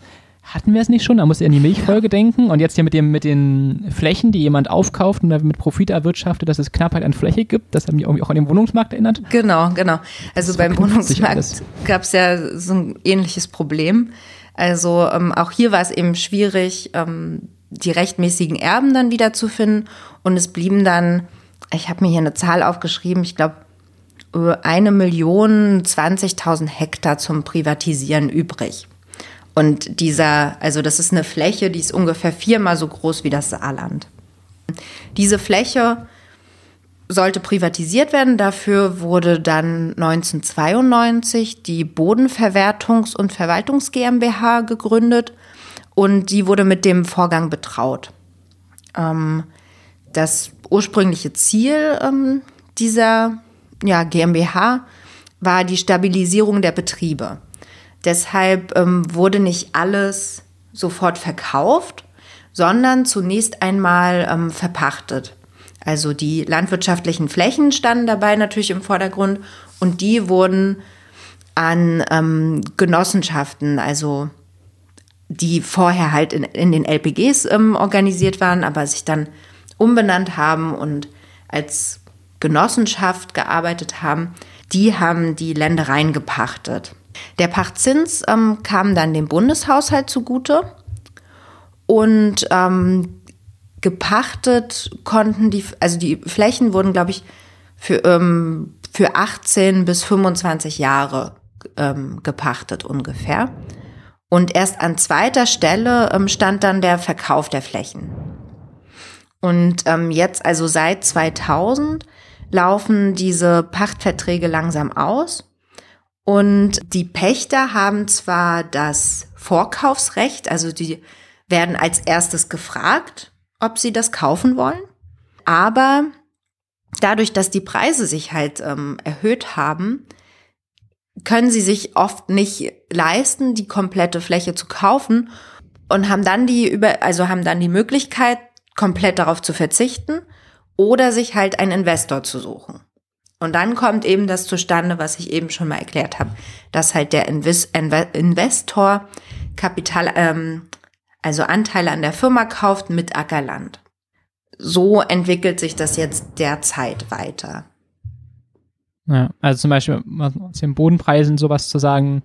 hatten wir es nicht schon? Da muss er an die Milchfolge denken. Und jetzt hier mit, dem, mit den Flächen, die jemand aufkauft und mit Profit erwirtschaftet, dass es Knappheit an Fläche gibt. Das hat mich irgendwie auch an den Wohnungsmarkt erinnert. Genau, genau. Also beim Wohnungsmarkt gab es ja so ein ähnliches Problem. Also ähm, auch hier war es eben schwierig, ähm, die rechtmäßigen Erben dann wiederzufinden. Und es blieben dann, ich habe mir hier eine Zahl aufgeschrieben, ich glaube, eine Million 20.000 Hektar zum Privatisieren übrig. Und dieser, also das ist eine Fläche, die ist ungefähr viermal so groß wie das Saarland. Diese Fläche sollte privatisiert werden. Dafür wurde dann 1992 die Bodenverwertungs- und Verwaltungs GmbH gegründet und die wurde mit dem Vorgang betraut. Ähm, das ursprüngliche Ziel ähm, dieser GmbH war die Stabilisierung der Betriebe. Deshalb ähm, wurde nicht alles sofort verkauft, sondern zunächst einmal ähm, verpachtet. Also die landwirtschaftlichen Flächen standen dabei natürlich im Vordergrund und die wurden an ähm, Genossenschaften, also die vorher halt in, in den LPGs ähm, organisiert waren, aber sich dann umbenannt haben und als Genossenschaft gearbeitet haben, die haben die Ländereien gepachtet. Der Pachtzins ähm, kam dann dem Bundeshaushalt zugute und ähm, gepachtet konnten die, also die Flächen wurden, glaube ich, für, ähm, für 18 bis 25 Jahre ähm, gepachtet ungefähr. Und erst an zweiter Stelle ähm, stand dann der Verkauf der Flächen. Und ähm, jetzt, also seit 2000, laufen diese Pachtverträge langsam aus. Und die Pächter haben zwar das Vorkaufsrecht, also die werden als erstes gefragt, ob sie das kaufen wollen, aber dadurch, dass die Preise sich halt ähm, erhöht haben, können sie sich oft nicht leisten, die komplette Fläche zu kaufen und haben dann die über, also haben dann die Möglichkeit, komplett darauf zu verzichten oder sich halt einen Investor zu suchen. Und dann kommt eben das zustande, was ich eben schon mal erklärt habe, dass halt der Invis Investor Kapital, ähm, also Anteile an der Firma kauft mit Ackerland. So entwickelt sich das jetzt derzeit weiter. Ja, also zum Beispiel aus den Bodenpreisen sowas zu sagen,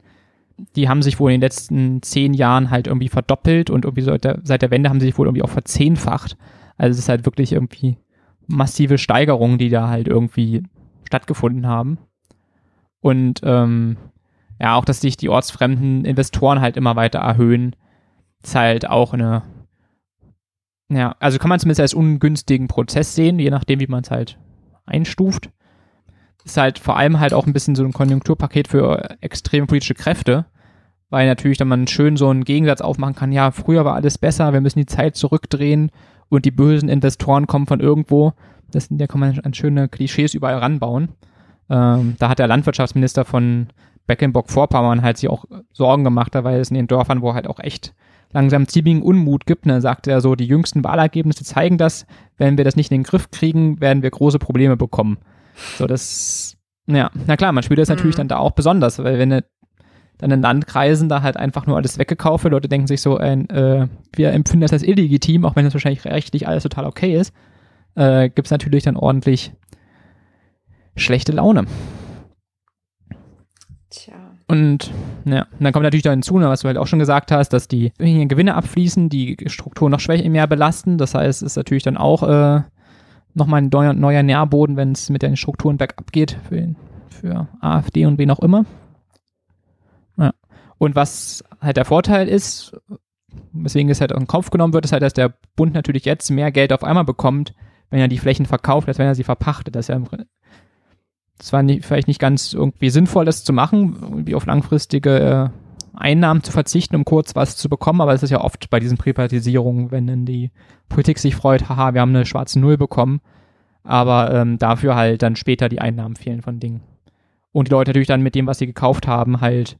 die haben sich wohl in den letzten zehn Jahren halt irgendwie verdoppelt und irgendwie seit der, seit der Wende haben sie sich wohl irgendwie auch verzehnfacht. Also es ist halt wirklich irgendwie massive Steigerungen, die da halt irgendwie stattgefunden haben. Und ähm, ja, auch, dass sich die ortsfremden Investoren halt immer weiter erhöhen, ist halt auch eine, ja, also kann man zumindest als ungünstigen Prozess sehen, je nachdem, wie man es halt einstuft ist halt vor allem halt auch ein bisschen so ein Konjunkturpaket für extreme politische Kräfte, weil natürlich dann man schön so einen Gegensatz aufmachen kann, ja, früher war alles besser, wir müssen die Zeit zurückdrehen und die bösen Investoren kommen von irgendwo. Das, da kann man an schöne Klischees überall ranbauen. Ähm, da hat der Landwirtschaftsminister von Mecklenburg-Vorpommern halt sich auch Sorgen gemacht, weil es in den Dörfern, wo halt auch echt langsam ziemlichen Unmut gibt. Ne, sagt er so, die jüngsten Wahlergebnisse zeigen das. Wenn wir das nicht in den Griff kriegen, werden wir große Probleme bekommen. So, das, ja, na klar, man spielt das natürlich mhm. dann da auch besonders, weil wenn ne, dann in Landkreisen da halt einfach nur alles weggekauft wird, Leute denken sich so, ein, äh, wir empfinden das als illegitim, auch wenn das wahrscheinlich rechtlich alles total okay ist, äh, gibt es natürlich dann ordentlich schlechte Laune. Tja. Und ja, und dann kommt natürlich da hinzu, ne, was du halt auch schon gesagt hast, dass die Gewinne abfließen, die Struktur noch schwächer mehr belasten. Das heißt, es ist natürlich dann auch äh, nochmal ein neuer, neuer Nährboden, wenn es mit den Strukturen bergab geht für, für AfD und wen auch immer. Ja. Und was halt der Vorteil ist, weswegen es halt in den Kopf genommen wird, ist halt, dass der Bund natürlich jetzt mehr Geld auf einmal bekommt, wenn er die Flächen verkauft, als wenn er sie verpachtet. Das ist ja das war nicht, vielleicht nicht ganz irgendwie sinnvoll, das zu machen, wie auf langfristige Einnahmen zu verzichten, um kurz was zu bekommen, aber es ist ja oft bei diesen Privatisierungen, wenn dann die Politik sich freut, haha, wir haben eine schwarze Null bekommen, aber ähm, dafür halt dann später die Einnahmen fehlen von Dingen. Und die Leute natürlich dann mit dem, was sie gekauft haben, halt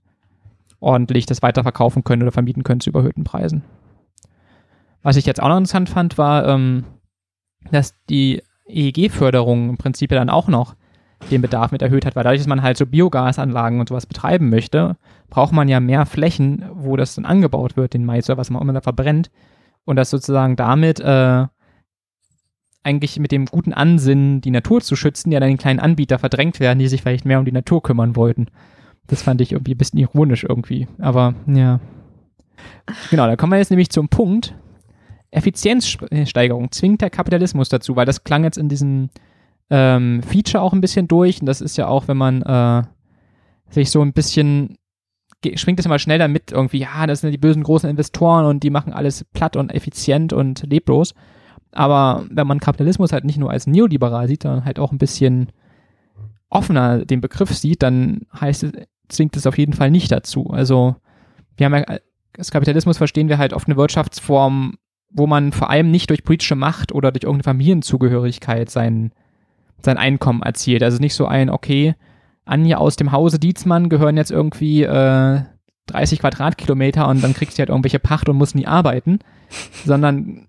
ordentlich das weiterverkaufen können oder vermieten können zu überhöhten Preisen. Was ich jetzt auch noch interessant fand, war, ähm, dass die EEG-Förderung im Prinzip ja dann auch noch den Bedarf mit erhöht hat, weil dadurch, dass man halt so Biogasanlagen und sowas betreiben möchte, braucht man ja mehr Flächen, wo das dann angebaut wird, den Mais was man immer da verbrennt. Und dass sozusagen damit äh, eigentlich mit dem guten Ansinnen, die Natur zu schützen, ja dann den kleinen Anbieter verdrängt werden, die sich vielleicht mehr um die Natur kümmern wollten. Das fand ich irgendwie ein bisschen ironisch irgendwie. Aber ja. Genau, da kommen wir jetzt nämlich zum Punkt. Effizienzsteigerung zwingt der Kapitalismus dazu, weil das klang jetzt in diesem ähm, Feature auch ein bisschen durch. Und das ist ja auch, wenn man äh, sich so ein bisschen schwingt es immer schnell damit irgendwie, ja, das sind die bösen großen Investoren und die machen alles platt und effizient und leblos. Aber wenn man Kapitalismus halt nicht nur als neoliberal sieht, sondern halt auch ein bisschen offener den Begriff sieht, dann heißt es, zwingt es auf jeden Fall nicht dazu. Also wir haben ja, das Kapitalismus verstehen wir halt oft eine Wirtschaftsform, wo man vor allem nicht durch politische Macht oder durch irgendeine Familienzugehörigkeit sein sein Einkommen erzielt. Also nicht so ein, okay, Anja aus dem Hause Dietzmann gehören jetzt irgendwie äh, 30 Quadratkilometer und dann kriegt sie halt irgendwelche Pacht und muss nie arbeiten, sondern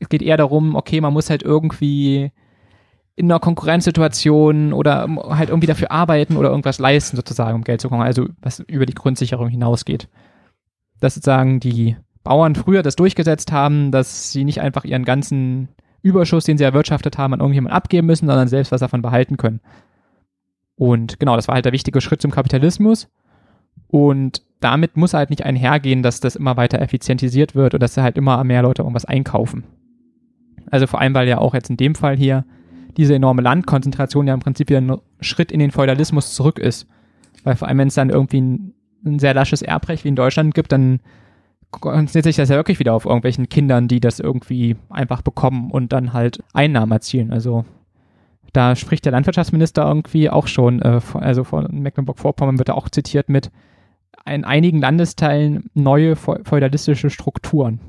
es geht eher darum, okay, man muss halt irgendwie in einer Konkurrenzsituation oder halt irgendwie dafür arbeiten oder irgendwas leisten sozusagen, um Geld zu kommen, also was über die Grundsicherung hinausgeht. Dass sozusagen die Bauern früher das durchgesetzt haben, dass sie nicht einfach ihren ganzen Überschuss, den sie erwirtschaftet haben, an irgendjemand abgeben müssen, sondern selbst was davon behalten können. Und genau, das war halt der wichtige Schritt zum Kapitalismus. Und damit muss halt nicht einhergehen, dass das immer weiter effizientisiert wird und dass halt immer mehr Leute irgendwas einkaufen. Also vor allem, weil ja auch jetzt in dem Fall hier diese enorme Landkonzentration ja im Prinzip wieder ein Schritt in den Feudalismus zurück ist. Weil vor allem, wenn es dann irgendwie ein, ein sehr lasches Erbrecht wie in Deutschland gibt, dann konzentriert sich das ja wirklich wieder auf irgendwelchen Kindern, die das irgendwie einfach bekommen und dann halt Einnahmen erzielen. Also da spricht der Landwirtschaftsminister irgendwie auch schon, äh, also von Mecklenburg-Vorpommern wird er auch zitiert mit in einigen Landesteilen neue feudalistische Strukturen.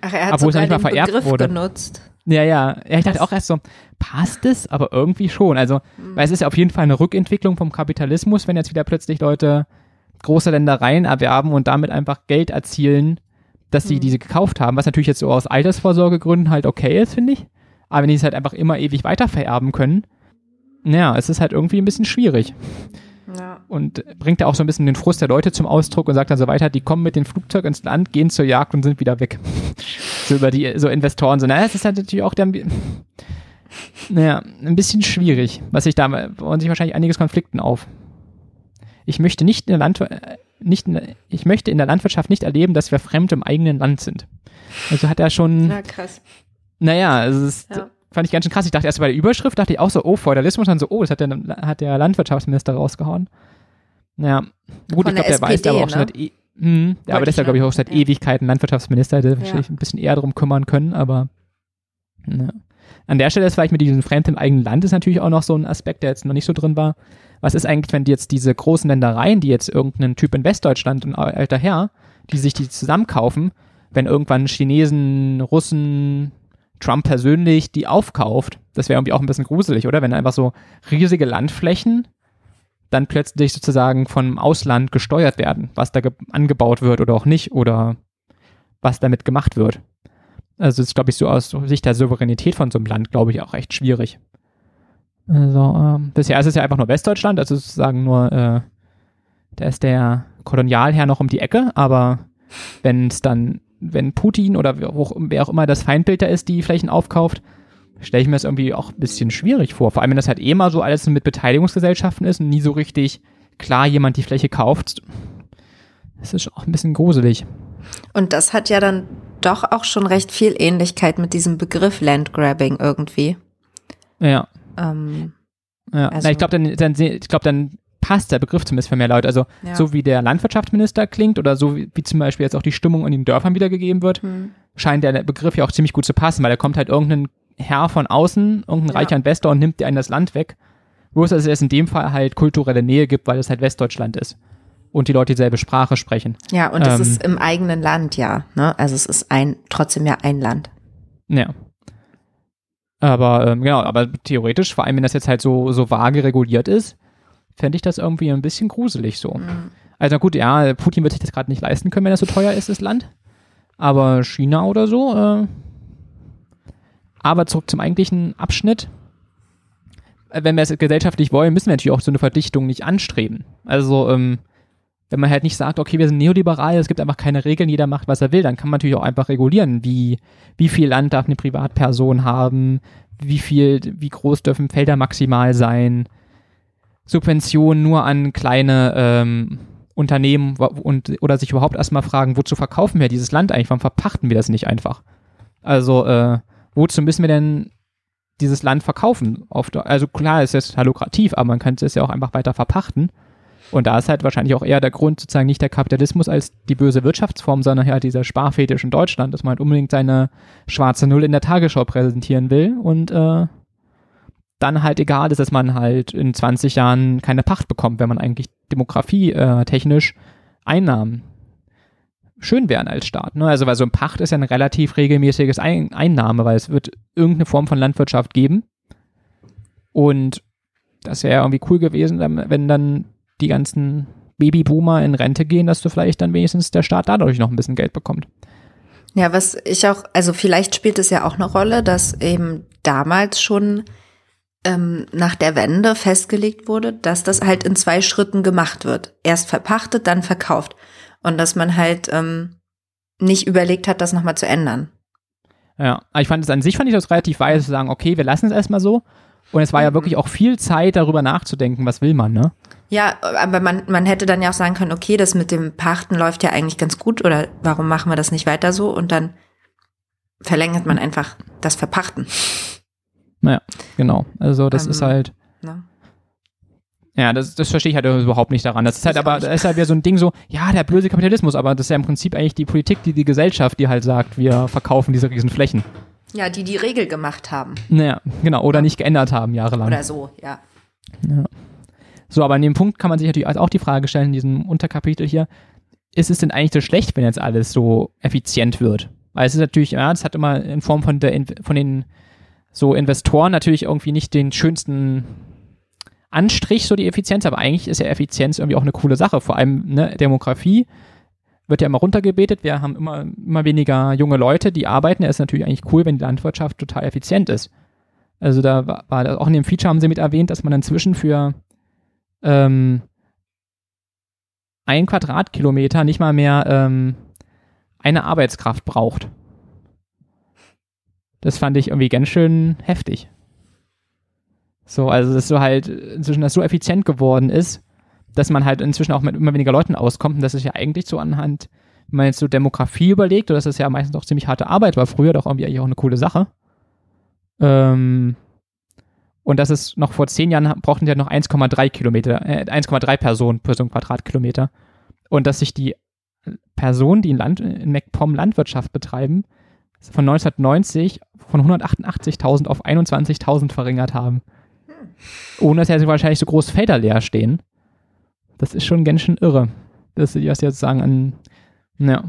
Ach, er hat Obwohl sogar es nicht mal vererbt Begriff wurde. genutzt. Ja, ja. ja ich dachte auch erst so, passt es? Aber irgendwie schon. Also, mhm. weil es ist ja auf jeden Fall eine Rückentwicklung vom Kapitalismus, wenn jetzt wieder plötzlich Leute große Ländereien erwerben und damit einfach Geld erzielen, dass sie mhm. diese gekauft haben, was natürlich jetzt so aus Altersvorsorgegründen halt okay ist, finde ich. Aber wenn die es halt einfach immer ewig weiter vererben können, naja, es ist halt irgendwie ein bisschen schwierig. Ja. Und bringt ja auch so ein bisschen den Frust der Leute zum Ausdruck und sagt dann so weiter, die kommen mit dem Flugzeug ins Land, gehen zur Jagd und sind wieder weg. [LAUGHS] so über die, so Investoren, so, naja, es ist halt natürlich auch der, naja, ein bisschen schwierig, was sich da, bauen sich wahrscheinlich einiges Konflikten auf ich möchte nicht in der Landwirtschaft, nicht in, ich möchte in der Landwirtschaft nicht erleben, dass wir fremd im eigenen Land sind. Also hat er schon. Na krass. Naja, also es ist, ja. fand ich ganz schön krass. Ich dachte erst bei der Überschrift, dachte ich auch so, oh, Feudalismus, dann so, oh, das hat der, hat der Landwirtschaftsminister rausgehauen. Naja, gut, Von ich glaube, der weiß aber auch ne? schon seit, e hm, ja, aber der ist ja, glaube ich, auch seit ja. Ewigkeiten Landwirtschaftsminister, hätte ja. wahrscheinlich ein bisschen eher drum kümmern können, aber ja. An der Stelle ist vielleicht mit diesem Fremd im eigenen Land ist natürlich auch noch so ein Aspekt, der jetzt noch nicht so drin war was ist eigentlich, wenn die jetzt diese großen Ländereien, die jetzt irgendeinen Typ in Westdeutschland, ein alter Herr, die sich die zusammenkaufen, wenn irgendwann Chinesen, Russen, Trump persönlich die aufkauft, das wäre irgendwie auch ein bisschen gruselig, oder? Wenn einfach so riesige Landflächen dann plötzlich sozusagen vom Ausland gesteuert werden, was da angebaut wird oder auch nicht oder was damit gemacht wird. Also das ist, glaube ich, so aus Sicht der Souveränität von so einem Land, glaube ich, auch recht schwierig. Also, ähm, bisher ist es ja einfach nur Westdeutschland, also sozusagen nur, äh, da ist der Kolonialherr noch um die Ecke, aber wenn es dann, wenn Putin oder wer auch, wer auch immer das Feindbild da ist, die Flächen aufkauft, stelle ich mir das irgendwie auch ein bisschen schwierig vor. Vor allem, wenn das halt eh mal so alles mit Beteiligungsgesellschaften ist und nie so richtig klar jemand die Fläche kauft. Das ist auch ein bisschen gruselig. Und das hat ja dann doch auch schon recht viel Ähnlichkeit mit diesem Begriff Landgrabbing irgendwie. Ja. Ähm, ja, also, Na, ich glaube, dann, dann, ich glaube, dann passt der Begriff zumindest für mehr Leute. Also ja. so wie der Landwirtschaftsminister klingt oder so wie, wie, zum Beispiel jetzt auch die Stimmung in den Dörfern wiedergegeben wird, hm. scheint der Begriff ja auch ziemlich gut zu passen, weil da kommt halt irgendein Herr von außen, irgendein ja. reicher Investor und nimmt dir einen das Land weg. Bloß, dass es in dem Fall halt kulturelle Nähe gibt, weil es halt Westdeutschland ist. und die Leute dieselbe Sprache sprechen. Ja, und es Ähm. ist im eigenen Land, ja. Ne? Also es ist ein trotzdem ja ein Land. Ja. Aber ähm, genau, aber theoretisch, vor allem wenn das jetzt halt so, so vage reguliert ist, fände ich das irgendwie ein bisschen gruselig so. Mhm. Also gut, ja, Putin wird sich das gerade nicht leisten können, wenn das so teuer ist, das Land. Aber China oder so. Äh, aber zurück zum eigentlichen Abschnitt. Äh, Wenn wir es gesellschaftlich wollen, müssen wir natürlich auch so eine Verdichtung nicht anstreben. Also, ähm, wenn man halt nicht sagt, okay, wir sind neoliberal, es gibt einfach keine Regeln, jeder macht, was er will, dann kann man natürlich auch einfach regulieren, wie, wie viel Land darf eine Privatperson haben, wie viel, wie groß dürfen Felder maximal sein, Subventionen nur an kleine ähm, Unternehmen und oder sich überhaupt erstmal fragen, wozu verkaufen wir dieses Land eigentlich? Warum verpachten wir das nicht einfach? Also, äh, wozu müssen wir denn dieses Land verkaufen? Also klar, es ist total lukrativ, aber man könnte es ja auch einfach weiter verpachten. Und da ist halt wahrscheinlich auch eher der Grund sozusagen nicht der Kapitalismus als die böse Wirtschaftsform, sondern halt dieser Sparfetisch in Deutschland, dass man halt unbedingt seine schwarze Null in der Tagesschau präsentieren will und äh, dann halt egal ist, dass man halt in 20 Jahren keine Pacht bekommt, wenn man eigentlich demografie äh, technisch Einnahmen schön wären als Staat. Ne? Also weil so ein Pacht ist ja ein relativ regelmäßiges Ein Einnahme, weil es wird irgendeine Form von Landwirtschaft geben und das wäre ja irgendwie cool gewesen, wenn dann die ganzen Babyboomer in Rente gehen, dass du vielleicht dann wenigstens der Staat dadurch noch ein bisschen Geld bekommt. Ja, was ich auch, also vielleicht spielt es ja auch eine Rolle, dass eben damals schon ähm, nach der Wende festgelegt wurde, dass das halt in zwei Schritten gemacht wird. Erst verpachtet, dann verkauft. Und dass man halt ähm, nicht überlegt hat, das nochmal zu ändern. Ja, ich fand es an sich fand ich das relativ weise zu sagen, okay, wir lassen es erstmal so. Und es war ja Mhm. wirklich auch viel Zeit, darüber nachzudenken, was will man, ne? Ja, aber man, man hätte dann ja auch sagen können, okay, das mit dem Pachten läuft ja eigentlich ganz gut oder warum machen wir das nicht weiter so? Und dann verlängert man einfach das Verpachten. Naja, genau. Also das Ähm, ist halt, Ne? ja, das, das verstehe ich halt überhaupt nicht daran. Das ist halt aber, das ist halt wieder so ein Ding so, ja, der böse Kapitalismus, aber das ist ja im Prinzip eigentlich die Politik, die die Gesellschaft, die halt sagt, wir verkaufen diese riesen Flächen. Ja, die die Regel gemacht haben. Naja, genau, oder nicht geändert haben jahrelang. Oder so, ja. So, aber an dem Punkt kann man sich natürlich auch die Frage stellen, in diesem Unterkapitel hier, ist es denn eigentlich so schlecht, wenn jetzt alles so effizient wird? Weil es ist natürlich, ja, es hat immer in Form von, der, von den so Investoren natürlich irgendwie nicht den schönsten Anstrich, so die Effizienz, aber eigentlich ist ja Effizienz irgendwie auch eine coole Sache. Vor allem, ne, Demografie wird ja immer runtergebetet. Wir haben immer, immer weniger junge Leute, die arbeiten. Es ist natürlich eigentlich cool, wenn die Landwirtschaft total effizient ist. Also da war, war das auch in dem Feature haben sie mit erwähnt, dass man inzwischen für ähm, ein Quadratkilometer nicht mal mehr ähm, eine Arbeitskraft braucht. Das fand ich irgendwie ganz schön heftig. So, also dass so halt inzwischen das so effizient geworden ist, dass man halt inzwischen auch mit immer weniger Leuten auskommt und das ist ja eigentlich so anhand, wenn man jetzt so Demografie überlegt, oder das ist ja meistens auch ziemlich harte Arbeit, war früher doch irgendwie auch eine coole Sache. Ähm, und das ist noch vor zehn Jahren brauchten die ja noch 1,3 Kilometer, äh, 1,3 Personen pro Quadratkilometer. Und dass sich die Personen, die in, Land, in MacPom Landwirtschaft betreiben, von 1990 von 188.000 auf 21.000 verringert haben. Ohne dass ja wahrscheinlich so große Felder leer stehen. Das ist schon ganz schön irre. das jetzt sagen an, ja.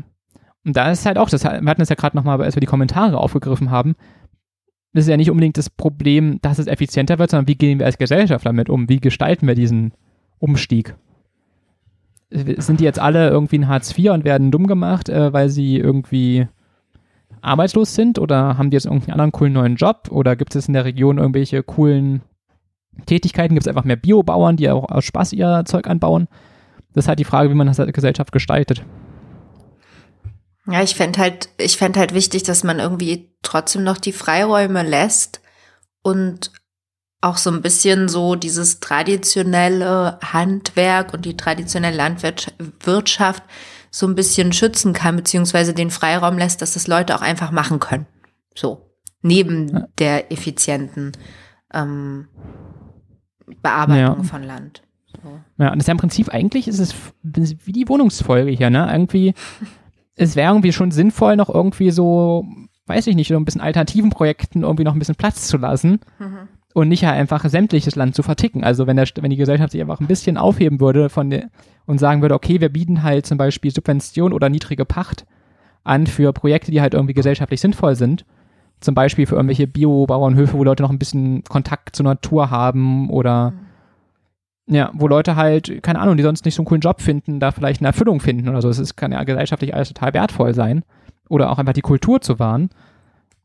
Und da ist halt auch, das, wir hatten das ja gerade nochmal, als wir die Kommentare aufgegriffen haben, ist ja nicht unbedingt das Problem, dass es effizienter wird, sondern wie gehen wir als Gesellschaft damit um? Wie gestalten wir diesen Umstieg? Sind die jetzt alle irgendwie in Hartz IV und werden dumm gemacht, äh, weil sie irgendwie arbeitslos sind? Oder haben die jetzt irgendeinen anderen coolen neuen Job? Oder gibt es in der Region irgendwelche coolen Tätigkeiten? Gibt es einfach mehr Biobauern, die auch aus Spaß ihr Zeug anbauen? Das ist halt die Frage, wie man das als Gesellschaft gestaltet. Ja, ich fände halt, ich fände halt wichtig, dass man irgendwie trotzdem noch die Freiräume lässt und auch so ein bisschen so dieses traditionelle Handwerk und die traditionelle Landwirtschaft so ein bisschen schützen kann, beziehungsweise den Freiraum lässt, dass das Leute auch einfach machen können. So. Neben Ja. der effizienten ähm, Bearbeitung Ja. von Land. So. Ja, und das ist ja im Prinzip eigentlich ist es wie die Wohnungsfolge hier, ne? Irgendwie, es wäre irgendwie schon sinnvoll, noch irgendwie so, weiß ich nicht, so ein bisschen alternativen Projekten irgendwie noch ein bisschen Platz zu lassen. und nicht halt einfach sämtliches Land zu verticken. Also wenn, der, wenn die Gesellschaft sich einfach ein bisschen aufheben würde von der, und sagen würde, okay, wir bieten halt zum Beispiel Subvention oder niedrige Pacht an für Projekte, die halt irgendwie gesellschaftlich sinnvoll sind. Zum Beispiel für irgendwelche Bio-Bauernhöfe, wo Leute noch ein bisschen Kontakt zur Natur haben oder mhm. Ja, wo Leute halt, keine Ahnung, die sonst nicht so einen coolen Job finden, da vielleicht eine Erfüllung finden oder so. Es kann ja gesellschaftlich alles total wertvoll sein. Oder auch einfach die Kultur zu wahren.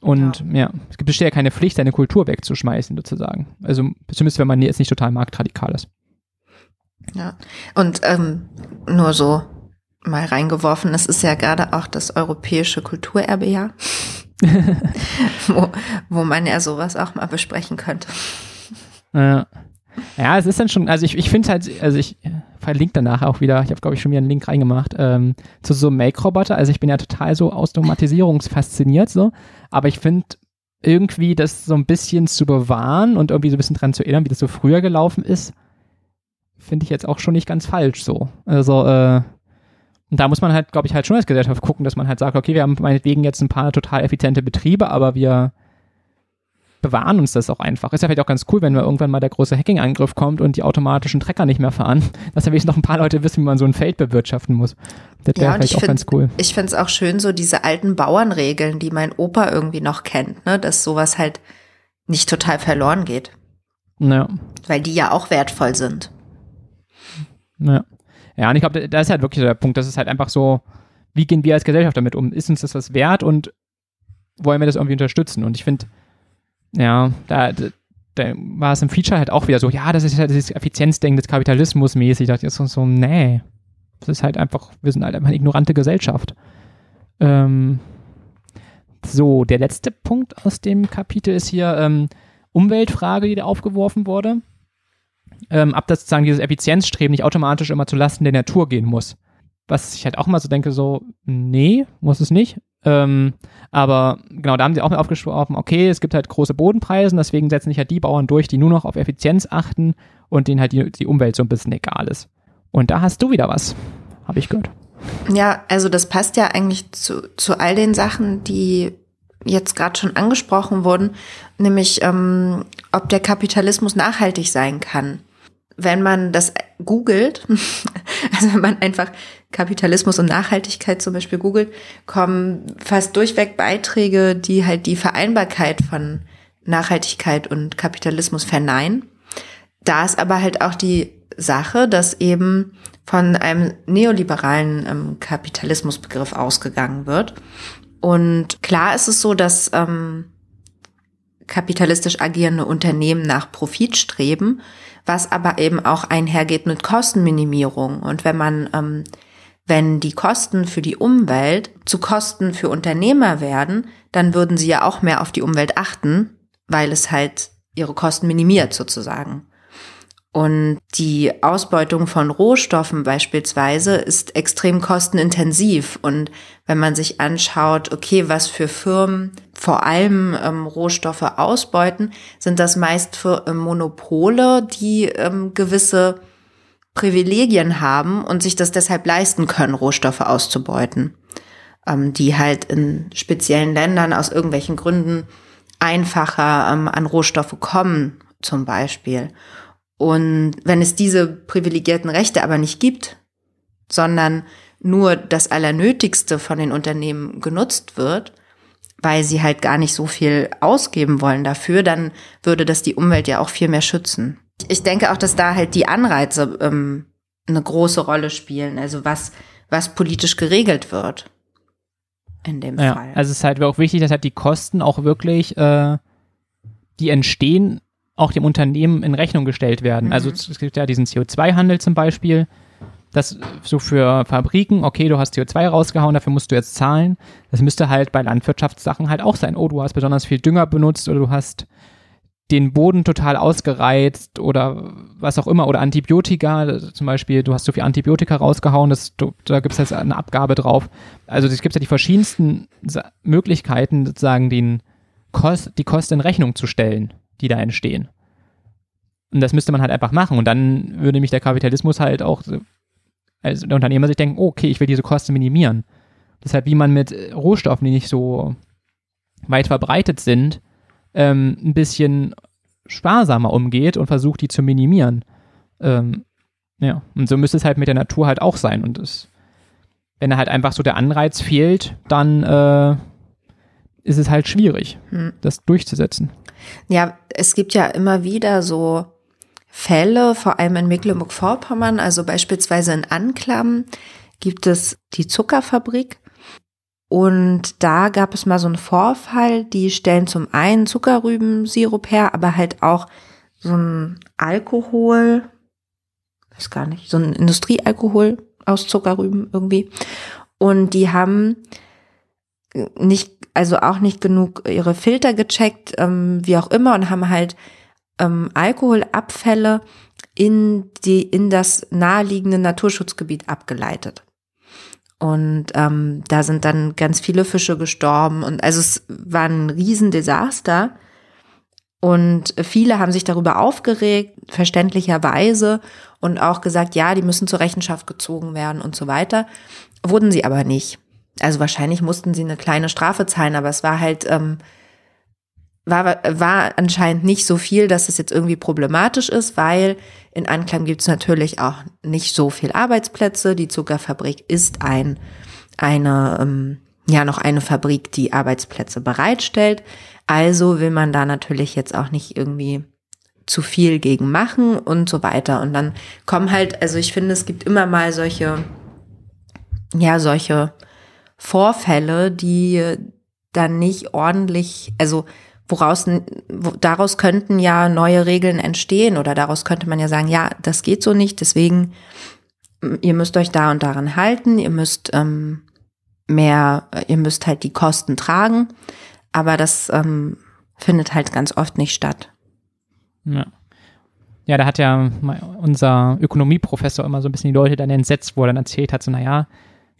Und ja. ja, es gibt ja keine Pflicht, seine Kultur wegzuschmeißen, sozusagen. Also zumindest, wenn man jetzt nicht total marktradikal ist. Ja, und ähm, nur so mal reingeworfen, es ist ja gerade auch das europäische Kulturerbejahr, [LAUGHS] wo, wo man ja sowas auch mal besprechen könnte. Ja. Ja, es ist dann schon, also ich, ich finde halt, also ich verlinke danach auch wieder, ich habe glaube ich schon wieder einen Link reingemacht, ähm, zu so Make-Roboter. Also ich bin ja total so Automatisierungsfasziniert so, aber ich finde irgendwie das so ein bisschen zu bewahren und irgendwie so ein bisschen dran zu erinnern, wie das so früher gelaufen ist, finde ich jetzt auch schon nicht ganz falsch so. Also, äh, und da muss man halt, glaube ich, halt schon als Gesellschaft gucken, dass man halt sagt, okay, wir haben meinetwegen jetzt ein paar total effiziente Betriebe, aber wir bewahren uns das auch einfach. Ist ja vielleicht auch ganz cool, wenn mal irgendwann mal der große Hacking-Angriff kommt und die automatischen Trecker nicht mehr fahren, [LAUGHS] dass ja wenigstens noch ein paar Leute wissen, wie man so ein Feld bewirtschaften muss. Das wäre ja, vielleicht auch find, ganz cool. Ich finde es auch schön, so diese alten Bauernregeln, die mein Opa irgendwie noch kennt, ne, dass sowas halt nicht total verloren geht. Ja. Weil die ja auch wertvoll sind. Ja. Ja, und ich glaube, da ist halt wirklich der Punkt, dass es halt einfach so, wie gehen wir als Gesellschaft damit um? Ist uns das was wert und wollen wir das irgendwie unterstützen? Und ich finde, ja, da, da war es im Feature halt auch wieder so, ja, das ist halt dieses Effizienzdenken des Kapitalismus mäßig. Ich dachte jetzt so, nee, das ist halt einfach, wir sind halt einfach eine ignorante Gesellschaft. Ähm, so, der letzte Punkt aus dem Kapitel ist hier ähm, Umweltfrage, die da aufgeworfen wurde ähm, ab dass sozusagen dieses Effizienzstreben nicht automatisch immer zu Lasten der Natur gehen muss. Was ich halt auch mal so denke, so, nee, muss es nicht. Ähm, aber genau, da haben sie auch mal aufgesprochen, okay, es gibt halt große Bodenpreise, deswegen setzen sich halt die Bauern durch, die nur noch auf Effizienz achten und denen halt die, die Umwelt so ein bisschen egal ist. Und da hast du wieder was, habe ich gehört. Ja, also das passt ja eigentlich zu, zu all den Sachen, die jetzt gerade schon angesprochen wurden, nämlich ähm, ob der Kapitalismus nachhaltig sein kann wenn man das googelt, [LAUGHS] also wenn man einfach Kapitalismus und Nachhaltigkeit zum Beispiel googelt, kommen fast durchweg Beiträge, die halt die Vereinbarkeit von Nachhaltigkeit und Kapitalismus verneinen. Da ist aber halt auch die Sache, dass eben von einem neoliberalen ähm, Kapitalismusbegriff ausgegangen wird. Und klar ist es so, dass ähm, kapitalistisch agierende Unternehmen nach Profit streben, was aber eben auch einhergeht mit Kostenminimierung. Und wenn man, ähm, wenn die Kosten für die Umwelt zu Kosten für Unternehmer werden, dann würden sie ja auch mehr auf die Umwelt achten, weil es halt ihre Kosten minimiert sozusagen. Und die Ausbeutung von Rohstoffen beispielsweise ist extrem kostenintensiv. Und wenn man sich anschaut, okay, was für Firmen vor allem ähm, Rohstoffe ausbeuten, sind das meist für ähm, Monopole, die ähm, gewisse Privilegien haben und sich das deshalb leisten können, Rohstoffe auszubeuten, ähm, die halt in speziellen Ländern aus irgendwelchen Gründen einfacher ähm, an Rohstoffe kommen, zum Beispiel. Und wenn es diese privilegierten Rechte aber nicht gibt, sondern nur das Allernötigste von den Unternehmen genutzt wird, weil sie halt gar nicht so viel ausgeben wollen dafür, dann würde das die Umwelt ja auch viel mehr schützen. Ich denke auch, dass da halt die Anreize ähm, eine große Rolle spielen, also was, was politisch geregelt wird. In dem ja, Fall. Also es ist halt auch wichtig, dass halt die Kosten auch wirklich, äh, die entstehen, auch dem Unternehmen in Rechnung gestellt werden. Also mhm. Also es gibt ja diesen CO2-Handel zum Beispiel, das so für Fabriken, okay, du hast CO2 rausgehauen, dafür musst du jetzt zahlen. Das müsste halt bei Landwirtschaftssachen halt auch sein. Oh, du hast besonders viel Dünger benutzt oder du hast den Boden total ausgereizt oder was auch immer oder Antibiotika, zum Beispiel, du hast so viel Antibiotika rausgehauen, das, du, da gibt es jetzt eine Abgabe drauf. Also es gibt ja die verschiedensten Möglichkeiten, sozusagen den Kost, die Kosten in Rechnung zu stellen die da entstehen. Und das müsste man halt einfach machen. Und dann würde nämlich der Kapitalismus halt auch, also der Unternehmer sich denken, okay, ich will diese Kosten minimieren. Deshalb, wie man mit Rohstoffen, die nicht so weit verbreitet sind, ähm, ein bisschen sparsamer umgeht und versucht, die zu minimieren. Ähm, ja, und so müsste es halt mit der Natur halt auch sein. Und das, wenn da halt einfach so der Anreiz fehlt, dann äh, ist es halt schwierig, hm. das durchzusetzen. Ja, es gibt ja immer wieder so Fälle, vor allem in Mecklenburg-Vorpommern, also beispielsweise in Anklam gibt es die Zuckerfabrik. Und da gab es mal so einen Vorfall, die stellen zum einen Zuckerrübensirup her, aber halt auch so ein Alkohol, weiß gar nicht, so ein Industriealkohol aus Zuckerrüben irgendwie. Und die haben nicht, also auch nicht genug ihre Filter gecheckt, ähm, wie auch immer, und haben halt ähm, Alkoholabfälle in die, in das naheliegende Naturschutzgebiet abgeleitet. Und ähm, da sind dann ganz viele Fische gestorben. Und also es war ein Riesendesaster. Und viele haben sich darüber aufgeregt, verständlicherweise, und auch gesagt, ja, die müssen zur Rechenschaft gezogen werden und so weiter. Wurden sie aber nicht. Also wahrscheinlich mussten sie eine kleine Strafe zahlen, aber es war halt, ähm, war, war anscheinend nicht so viel, dass es jetzt irgendwie problematisch ist, weil in Anklam gibt es natürlich auch nicht so viel Arbeitsplätze. Die Zuckerfabrik ist ein, eine, ähm, ja, noch eine Fabrik, die Arbeitsplätze bereitstellt. Also will man da natürlich jetzt auch nicht irgendwie zu viel gegen machen und so weiter. Und dann kommen halt, also ich finde, es gibt immer mal solche, ja, solche Vorfälle, die dann nicht ordentlich, also woraus daraus könnten ja neue Regeln entstehen oder daraus könnte man ja sagen, ja, das geht so nicht, deswegen ihr müsst euch da und daran halten, ihr müsst ähm, mehr, ihr müsst halt die Kosten tragen, aber das ähm, findet halt ganz oft nicht statt. Ja. Ja, da hat ja unser Ökonomieprofessor immer so ein bisschen die Leute dann entsetzt, wo er dann erzählt hat, so, naja,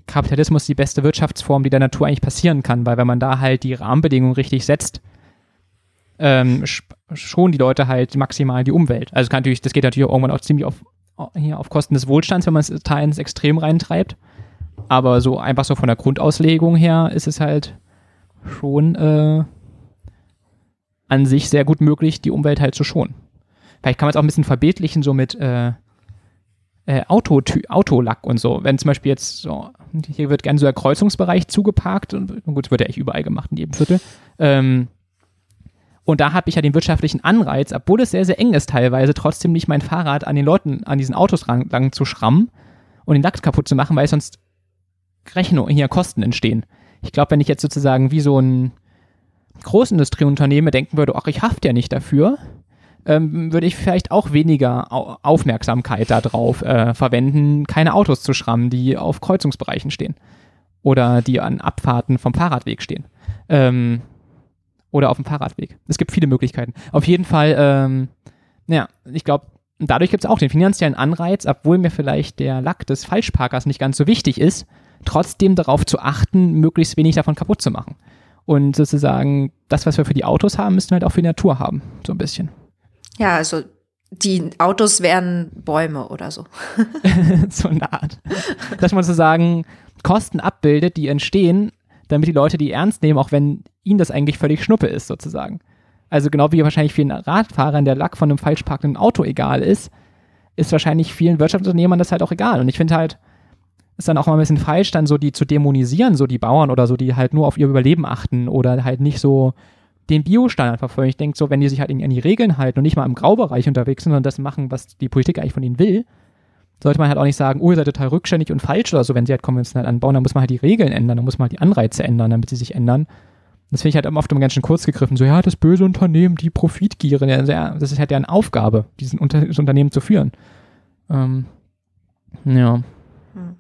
Kapitalismus ist die beste Wirtschaftsform, die der Natur eigentlich passieren kann, weil wenn man da halt die Rahmenbedingungen richtig setzt, ähm, schon die Leute halt maximal die Umwelt. Also kann natürlich, das geht natürlich irgendwann auch ziemlich auf, hier auf Kosten des Wohlstands, wenn man es da ins Extrem reintreibt. Aber so einfach so von der Grundauslegung her ist es halt schon äh, an sich sehr gut möglich, die Umwelt halt zu schonen. Vielleicht kann man es auch ein bisschen verbildlichen, so mit äh, äh, Auto, Autolack und so. Wenn zum Beispiel jetzt so, hier wird gerne so der Kreuzungsbereich zugeparkt und gut, das wird ja echt überall gemacht in jedem Viertel. Ähm, und da habe ich ja den wirtschaftlichen Anreiz, obwohl es sehr, sehr eng ist teilweise, trotzdem nicht mein Fahrrad an den Leuten, an diesen Autos lang, lang zu schrammen und den Lack kaputt zu machen, weil sonst Rechnung, hier Kosten entstehen. Ich glaube, wenn ich jetzt sozusagen wie so ein Großindustrieunternehmen denken würde, ach, ich hafte ja nicht dafür, ähm, würde ich vielleicht auch weniger Au Aufmerksamkeit darauf äh, verwenden, keine Autos zu schrammen, die auf Kreuzungsbereichen stehen oder die an Abfahrten vom Fahrradweg stehen. Ähm, oder auf dem Fahrradweg. Es gibt viele Möglichkeiten. Auf jeden Fall, ähm, ja, ich glaube, dadurch gibt es auch den finanziellen Anreiz, obwohl mir vielleicht der Lack des Falschparkers nicht ganz so wichtig ist, trotzdem darauf zu achten, möglichst wenig davon kaputt zu machen. Und sozusagen, das, was wir für die Autos haben, müssten wir halt auch für die Natur haben, so ein bisschen. Ja, also die Autos wären Bäume oder so. [LAUGHS] [LAUGHS] so eine Art. Dass man sozusagen Kosten abbildet, die entstehen, damit die Leute die ernst nehmen, auch wenn ihnen das eigentlich völlig Schnuppe ist, sozusagen. Also genau wie wahrscheinlich vielen Radfahrern der Lack von einem falsch parkenden Auto egal ist, ist wahrscheinlich vielen Wirtschaftsunternehmern das halt auch egal. Und ich finde halt, ist dann auch mal ein bisschen falsch, dann so die zu dämonisieren, so die Bauern oder so, die halt nur auf ihr Überleben achten oder halt nicht so den Biostandard verfolgen. Ich denke so, wenn die sich halt an die Regeln halten und nicht mal im Graubereich unterwegs sind, sondern das machen, was die Politik eigentlich von ihnen will, sollte man halt auch nicht sagen, oh, ihr seid total rückständig und falsch oder so, wenn sie halt konventionell anbauen, dann muss man halt die Regeln ändern, dann muss man halt die Anreize ändern, damit sie sich ändern. Das finde ich halt immer oft immer ganz schön kurz gegriffen. So, ja, das böse Unternehmen, die Profitgieren, ja, das ist halt deren Aufgabe, diesen Unter das Unternehmen zu führen. Ähm, ja. Hm.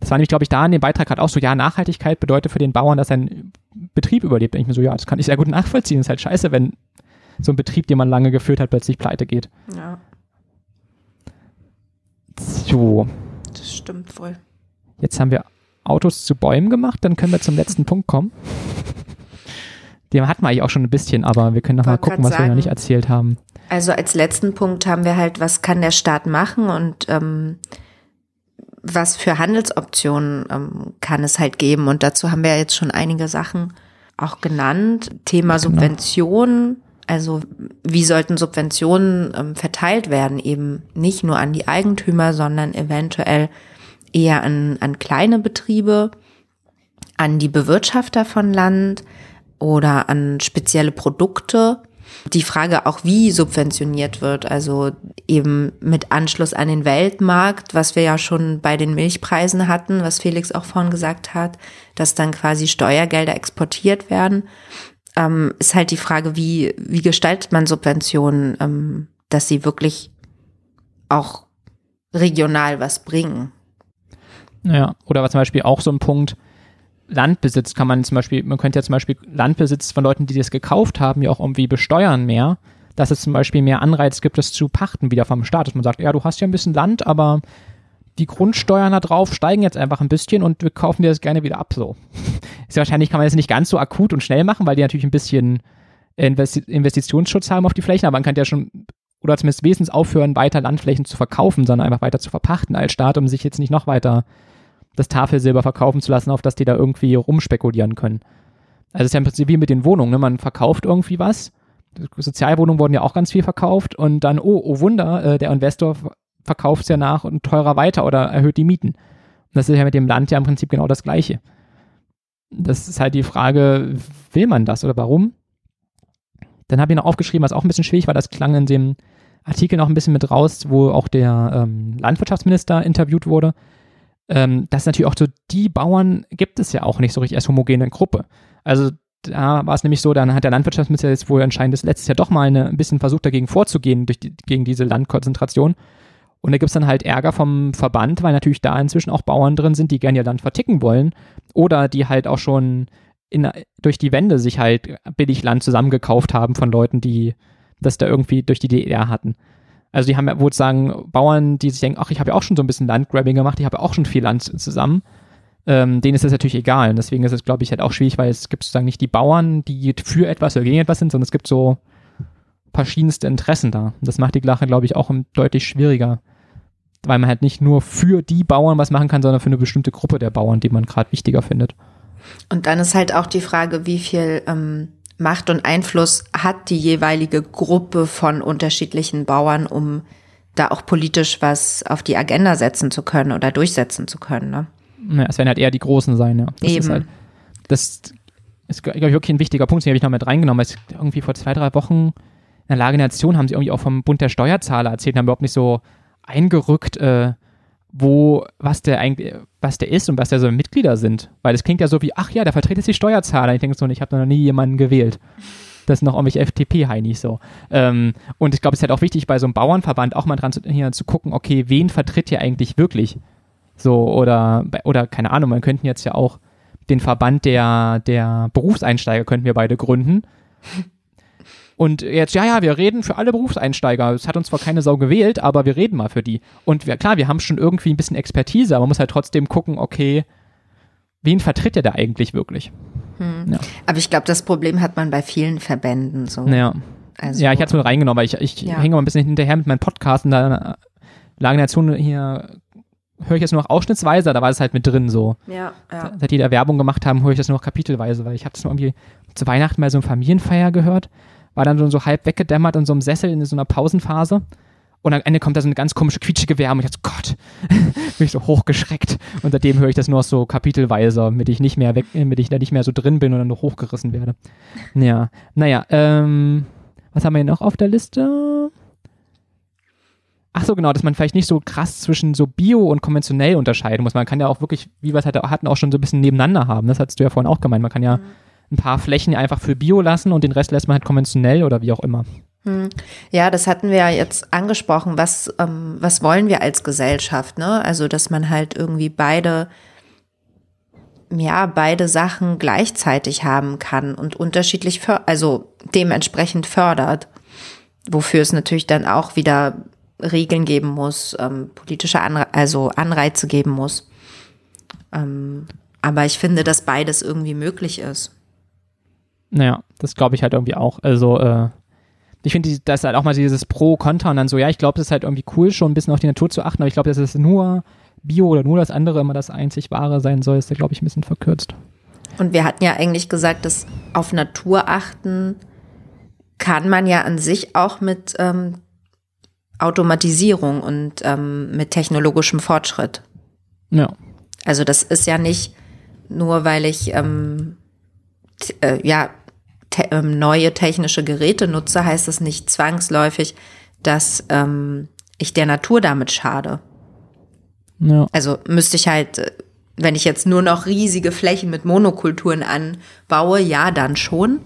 Das war nämlich, glaube ich, da in dem Beitrag gerade auch so, ja, Nachhaltigkeit bedeutet für den Bauern, dass sein Betrieb überlebt. Und ich mir so, ja, das kann ich sehr gut nachvollziehen. Das ist halt scheiße, wenn so ein Betrieb, den man lange geführt hat, plötzlich pleite geht. Ja. So. Das stimmt wohl. Jetzt haben wir Autos zu Bäumen gemacht, dann können wir zum letzten Punkt kommen. [LAUGHS] Den hatten wir eigentlich auch schon ein bisschen, aber wir können noch mal gucken, was sagen, wir noch nicht erzählt haben. Also als letzten Punkt haben wir halt, was kann der Staat machen und ähm, was für Handelsoptionen ähm, kann es halt geben. Und dazu haben wir jetzt schon einige Sachen auch genannt. Thema genau. Subventionen, Also wie sollten Subventionen ähm, verteilt werden? Eben nicht nur an die Eigentümer, sondern eventuell eher an, an kleine Betriebe, an die Bewirtschafter von Land oder an spezielle Produkte. Die Frage auch, wie subventioniert wird, also eben mit Anschluss an den Weltmarkt, was wir ja schon bei den Milchpreisen hatten, was Felix auch vorhin gesagt hat, dass dann quasi Steuergelder exportiert werden ähm, ist halt die Frage, wie, wie gestaltet man Subventionen, ähm, dass sie wirklich auch regional was bringen. Ja, oder was zum Beispiel auch so ein Punkt, Landbesitz kann man zum Beispiel, man könnte ja zum Beispiel Landbesitz von Leuten, die das gekauft haben, ja auch irgendwie besteuern mehr, dass es zum Beispiel mehr Anreiz gibt, das zu pachten wieder vom Staat, dass man sagt, ja, du hast ja ein bisschen Land, aber die Grundsteuern da drauf steigen jetzt einfach ein bisschen und wir kaufen dir das gerne wieder ab so. [LAUGHS] Ist wahrscheinlich kann man das nicht ganz so akut und schnell machen, weil die natürlich ein bisschen Investi Investitionsschutz haben auf die Flächen, aber man kann ja schon oder zumindest wesentlich aufhören, weiter Landflächen zu verkaufen, sondern einfach weiter zu verpachten als Staat, um sich jetzt nicht noch weiter das Tafelsilber verkaufen zu lassen, auf das die da irgendwie rumspekulieren können. Also es ist ja im Prinzip wie mit den Wohnungen, ne? man verkauft irgendwie was, Sozialwohnungen wurden ja auch ganz viel verkauft und dann, oh, oh Wunder, äh, der Investor verkauft es ja nach und teurer weiter oder erhöht die Mieten. Und das ist ja mit dem Land ja im Prinzip genau das Gleiche. Das ist halt die Frage, will man das oder warum? Dann habe ich noch aufgeschrieben, was auch ein bisschen schwierig war, das klang in dem Artikel noch ein bisschen mit raus, wo auch der ähm, Landwirtschaftsminister interviewt wurde, ähm, dass natürlich auch so die Bauern gibt es ja auch nicht so richtig als homogene Gruppe. Also da war es nämlich so, dann hat der Landwirtschaftsminister jetzt wohl anscheinend das letztes Jahr doch mal eine, ein bisschen versucht dagegen vorzugehen, durch die, gegen diese Landkonzentration und da gibt es dann halt Ärger vom Verband, weil natürlich da inzwischen auch Bauern drin sind, die gerne ihr Land verticken wollen oder die halt auch schon in, durch die Wände sich halt billig Land zusammengekauft haben von Leuten, die das da irgendwie durch die DDR hatten. Also die haben ja wohl sagen, Bauern, die sich denken, ach, ich habe ja auch schon so ein bisschen Landgrabbing gemacht, ich habe ja auch schon viel Land zusammen. Ähm, denen ist das natürlich egal. Und deswegen ist es, glaube ich, halt auch schwierig, weil es gibt sozusagen nicht die Bauern, die für etwas oder gegen etwas sind, sondern es gibt so verschiedenste Interessen da. Das macht die Sache, glaube ich, auch deutlich schwieriger, weil man halt nicht nur für die Bauern was machen kann, sondern für eine bestimmte Gruppe der Bauern, die man gerade wichtiger findet. Und dann ist halt auch die Frage, wie viel ähm, Macht und Einfluss hat die jeweilige Gruppe von unterschiedlichen Bauern, um da auch politisch was auf die Agenda setzen zu können oder durchsetzen zu können. Ne? Ja, es werden halt eher die Großen sein, ja. Das Eben. Ist halt, das ist, glaube ich, wirklich ein wichtiger Punkt, den habe ich noch mit reingenommen. Weil irgendwie vor zwei, drei Wochen in der Lage der Nation haben sie irgendwie auch vom Bund der Steuerzahler erzählt, haben überhaupt nicht so eingerückt, äh, wo, was der eigentlich, was der ist und was der so Mitglieder sind. Weil es klingt ja so wie, ach ja, der vertritt jetzt die Steuerzahler. Ich denke so, ich habe noch nie jemanden gewählt. Das sind noch irgendwelche FDP-Heinis so. Ähm, und ich glaube, es ist halt auch wichtig, bei so einem Bauernverband auch mal dran zu, hier zu gucken, okay, wen vertritt ihr eigentlich wirklich? So, oder, oder keine Ahnung, man könnten jetzt ja auch den Verband der, der Berufseinsteiger könnten wir beide gründen. Und jetzt, ja, ja, wir reden für alle Berufseinsteiger. Es hat uns zwar keine Sau gewählt, aber wir reden mal für die. Und wir, klar, wir haben schon irgendwie ein bisschen Expertise, aber man muss halt trotzdem gucken, okay, wen vertritt er da eigentlich wirklich? Hm. Ja. Aber ich glaube, das Problem hat man bei vielen Verbänden so. Ja. Also, ja, ich hatte es mit reingenommen, weil ich, ich ja. hänge mal ein bisschen hinterher mit meinem Podcast und da Lage Nation hier höre ich jetzt nur noch ausschnittsweise, da war es halt mit drin so. Ja, ja. Seit die da Werbung gemacht haben, höre ich das nur noch kapitelweise, weil ich habe das nur irgendwie zu Weihnachten bei so einem Familienfeier gehört war dann so halb weggedämmert in so einem Sessel in so einer Pausenphase. Und am Ende kommt da so eine ganz komische, quietschige Wärme. Und ich dachte, Gott, [LAUGHS] bin ich so hochgeschreckt. Und seitdem höre ich das nur so kapitelweise, damit ich nicht mehr weg, damit ich da nicht mehr so drin bin und dann nur hochgerissen werde. Ja, naja, ähm, was haben wir hier noch auf der Liste? Ach so, genau, dass man vielleicht nicht so krass zwischen so Bio und konventionell unterscheiden muss. Man kann ja auch wirklich, wie wir es halt hatten, auch schon so ein bisschen nebeneinander haben. Das hattest du ja vorhin auch gemeint. Man kann ja mhm ein paar Flächen einfach für Bio lassen und den Rest lässt man halt konventionell oder wie auch immer. Hm. Ja, das hatten wir ja jetzt angesprochen. Was, ähm, was wollen wir als Gesellschaft? Ne? Also, dass man halt irgendwie beide, ja, beide Sachen gleichzeitig haben kann und unterschiedlich, also dementsprechend fördert. Wofür es natürlich dann auch wieder Regeln geben muss, ähm, politische Anre also Anreize geben muss. Ähm, aber ich finde, dass beides irgendwie möglich ist. Naja, das glaube ich halt irgendwie auch. Also, äh, ich finde, das ist halt auch mal dieses Pro-Kontra und dann so, ja, ich glaube, das ist halt irgendwie cool, schon ein bisschen auf die Natur zu achten, aber ich glaube, dass es nur Bio oder nur das andere immer das einzig Wahre sein soll, ist da, glaube ich, ein bisschen verkürzt. Und wir hatten ja eigentlich gesagt, dass auf Natur achten kann man ja an sich auch mit ähm, Automatisierung und ähm, mit technologischem Fortschritt. Ja. Also das ist ja nicht nur, weil ich ähm, äh, ja te ähm, neue technische Geräte nutze, heißt das nicht zwangsläufig, dass ähm, ich der Natur damit schade. Ja. Also müsste ich halt, äh, wenn ich jetzt nur noch riesige Flächen mit Monokulturen anbaue, ja, dann schon.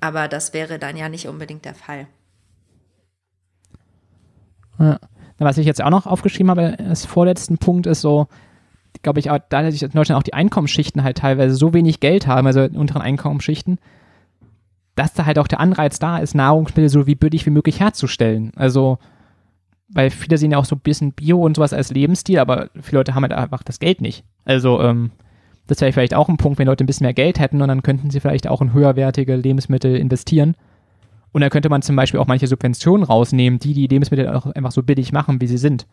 Aber das wäre dann ja nicht unbedingt der Fall. Ja. Was ich jetzt auch noch aufgeschrieben habe als vorletzten Punkt ist so, glaube ich, da sich in Deutschland auch die Einkommensschichten halt teilweise so wenig Geld haben, also in unteren Einkommensschichten, dass da halt auch der Anreiz da ist, Nahrungsmittel so wie billig wie möglich herzustellen. Also, weil viele sehen ja auch so ein bisschen Bio und sowas als Lebensstil, aber viele Leute haben halt einfach das Geld nicht. Also, ähm, das wäre vielleicht auch ein Punkt, wenn Leute ein bisschen mehr Geld hätten und dann könnten sie vielleicht auch in höherwertige Lebensmittel investieren. Und dann könnte man zum Beispiel auch manche Subventionen rausnehmen, die die Lebensmittel auch einfach so billig machen, wie sie sind.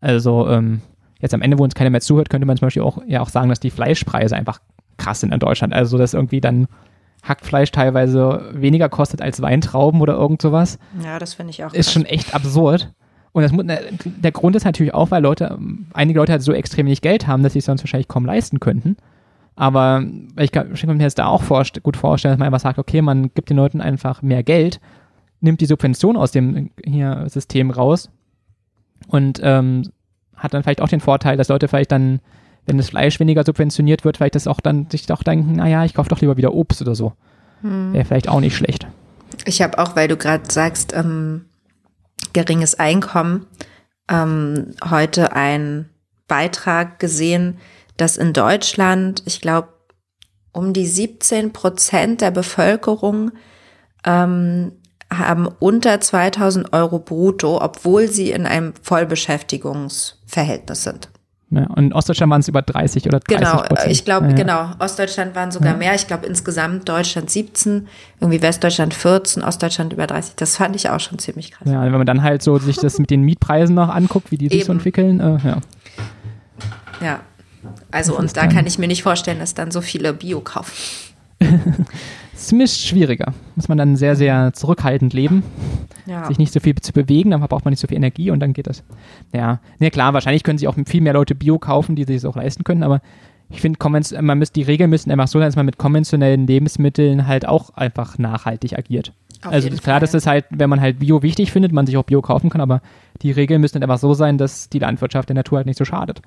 Also ähm, jetzt am Ende, wo uns keiner mehr zuhört, könnte man zum Beispiel auch, ja auch sagen, dass die Fleischpreise einfach krass sind in Deutschland. Also dass irgendwie dann Hackfleisch teilweise weniger kostet als Weintrauben oder irgend sowas. Ja, das finde ich auch. Ist krass. schon echt absurd. Und das, der Grund ist natürlich auch, weil Leute, einige Leute halt so extrem wenig Geld haben, dass sie es sonst wahrscheinlich kaum leisten könnten. Aber ich kann, ich kann mir jetzt da auch vorst gut vorstellen, dass man einfach sagt, okay, man gibt den Leuten einfach mehr Geld, nimmt die Subvention aus dem hier System raus und ähm, hat dann vielleicht auch den Vorteil, dass Leute vielleicht dann, wenn das Fleisch weniger subventioniert wird, vielleicht das auch dann sich doch denken, naja, ich kaufe doch lieber wieder Obst oder so. Hm. Wäre vielleicht auch nicht schlecht. Ich habe auch, weil du gerade sagst, ähm, geringes Einkommen, ähm, heute einen Beitrag gesehen, dass in Deutschland, ich glaube, um die 17 Prozent der Bevölkerung ähm, haben unter 2000 Euro brutto, obwohl sie in einem Vollbeschäftigungsverhältnis sind. Ja, und in Ostdeutschland waren es über 30 oder 30 Genau, Prozent. ich glaube, ja. genau. Ostdeutschland waren sogar mehr. Ich glaube, insgesamt Deutschland 17, irgendwie Westdeutschland 14, Ostdeutschland über 30. Das fand ich auch schon ziemlich krass. Ja, wenn man dann halt so sich das mit den Mietpreisen noch anguckt, wie die sich so entwickeln, äh, ja. Ja, also und da kann ich mir nicht vorstellen, dass dann so viele Bio kaufen. [LAUGHS] Ziemlich schwieriger. Muss man dann sehr, sehr zurückhaltend leben. Ja. Sich nicht so viel zu bewegen, dann braucht man nicht so viel Energie und dann geht das. Ja, ja klar, wahrscheinlich können sich auch viel mehr Leute Bio kaufen, die sich es auch leisten können, aber ich finde, man müsst, die Regeln müssen einfach so sein, dass man mit konventionellen Lebensmitteln halt auch einfach nachhaltig agiert. Auf also klar, Fall. dass es halt, wenn man halt Bio wichtig findet, man sich auch Bio kaufen kann, aber die Regeln müssen halt einfach so sein, dass die Landwirtschaft der Natur halt nicht so schadet.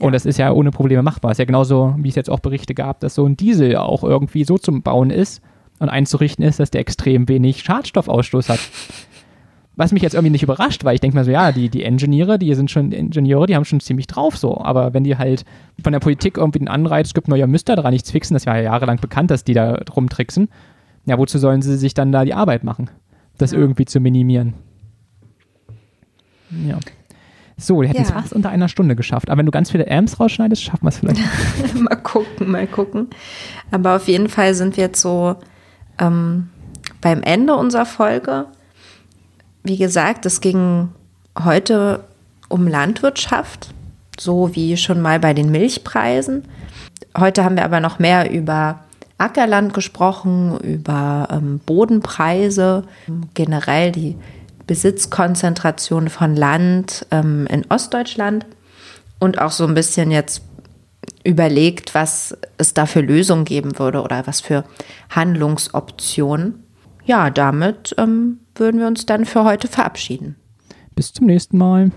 Und das ist ja ohne Probleme machbar. Es ist ja genauso, wie es jetzt auch Berichte gab, dass so ein Diesel auch irgendwie so zum Bauen ist und einzurichten ist, dass der extrem wenig Schadstoffausstoß hat. Was mich jetzt irgendwie nicht überrascht, weil ich denke mal so, ja, die, die Ingenieure, die sind schon Ingenieure, die haben schon ziemlich drauf so. Aber wenn die halt von der Politik irgendwie den Anreiz gibt, naja, müsst ihr daran nichts fixen, das war ja jahrelang bekannt, dass die da rumtricksen, ja, wozu sollen sie sich dann da die Arbeit machen, das ja. irgendwie zu minimieren? Ja. So, wir hätten es ja. fast unter einer Stunde geschafft. Aber wenn du ganz viele Amps rausschneidest, schaffen wir es vielleicht. [LAUGHS] mal gucken, mal gucken. Aber auf jeden Fall sind wir jetzt so ähm, beim Ende unserer Folge. Wie gesagt, es ging heute um Landwirtschaft, so wie schon mal bei den Milchpreisen. Heute haben wir aber noch mehr über Ackerland gesprochen, über ähm, Bodenpreise, generell die Besitzkonzentration von Land ähm, in Ostdeutschland und auch so ein bisschen jetzt überlegt, was es da für Lösungen geben würde oder was für Handlungsoptionen. Ja, damit ähm, würden wir uns dann für heute verabschieden. Bis zum nächsten Mal.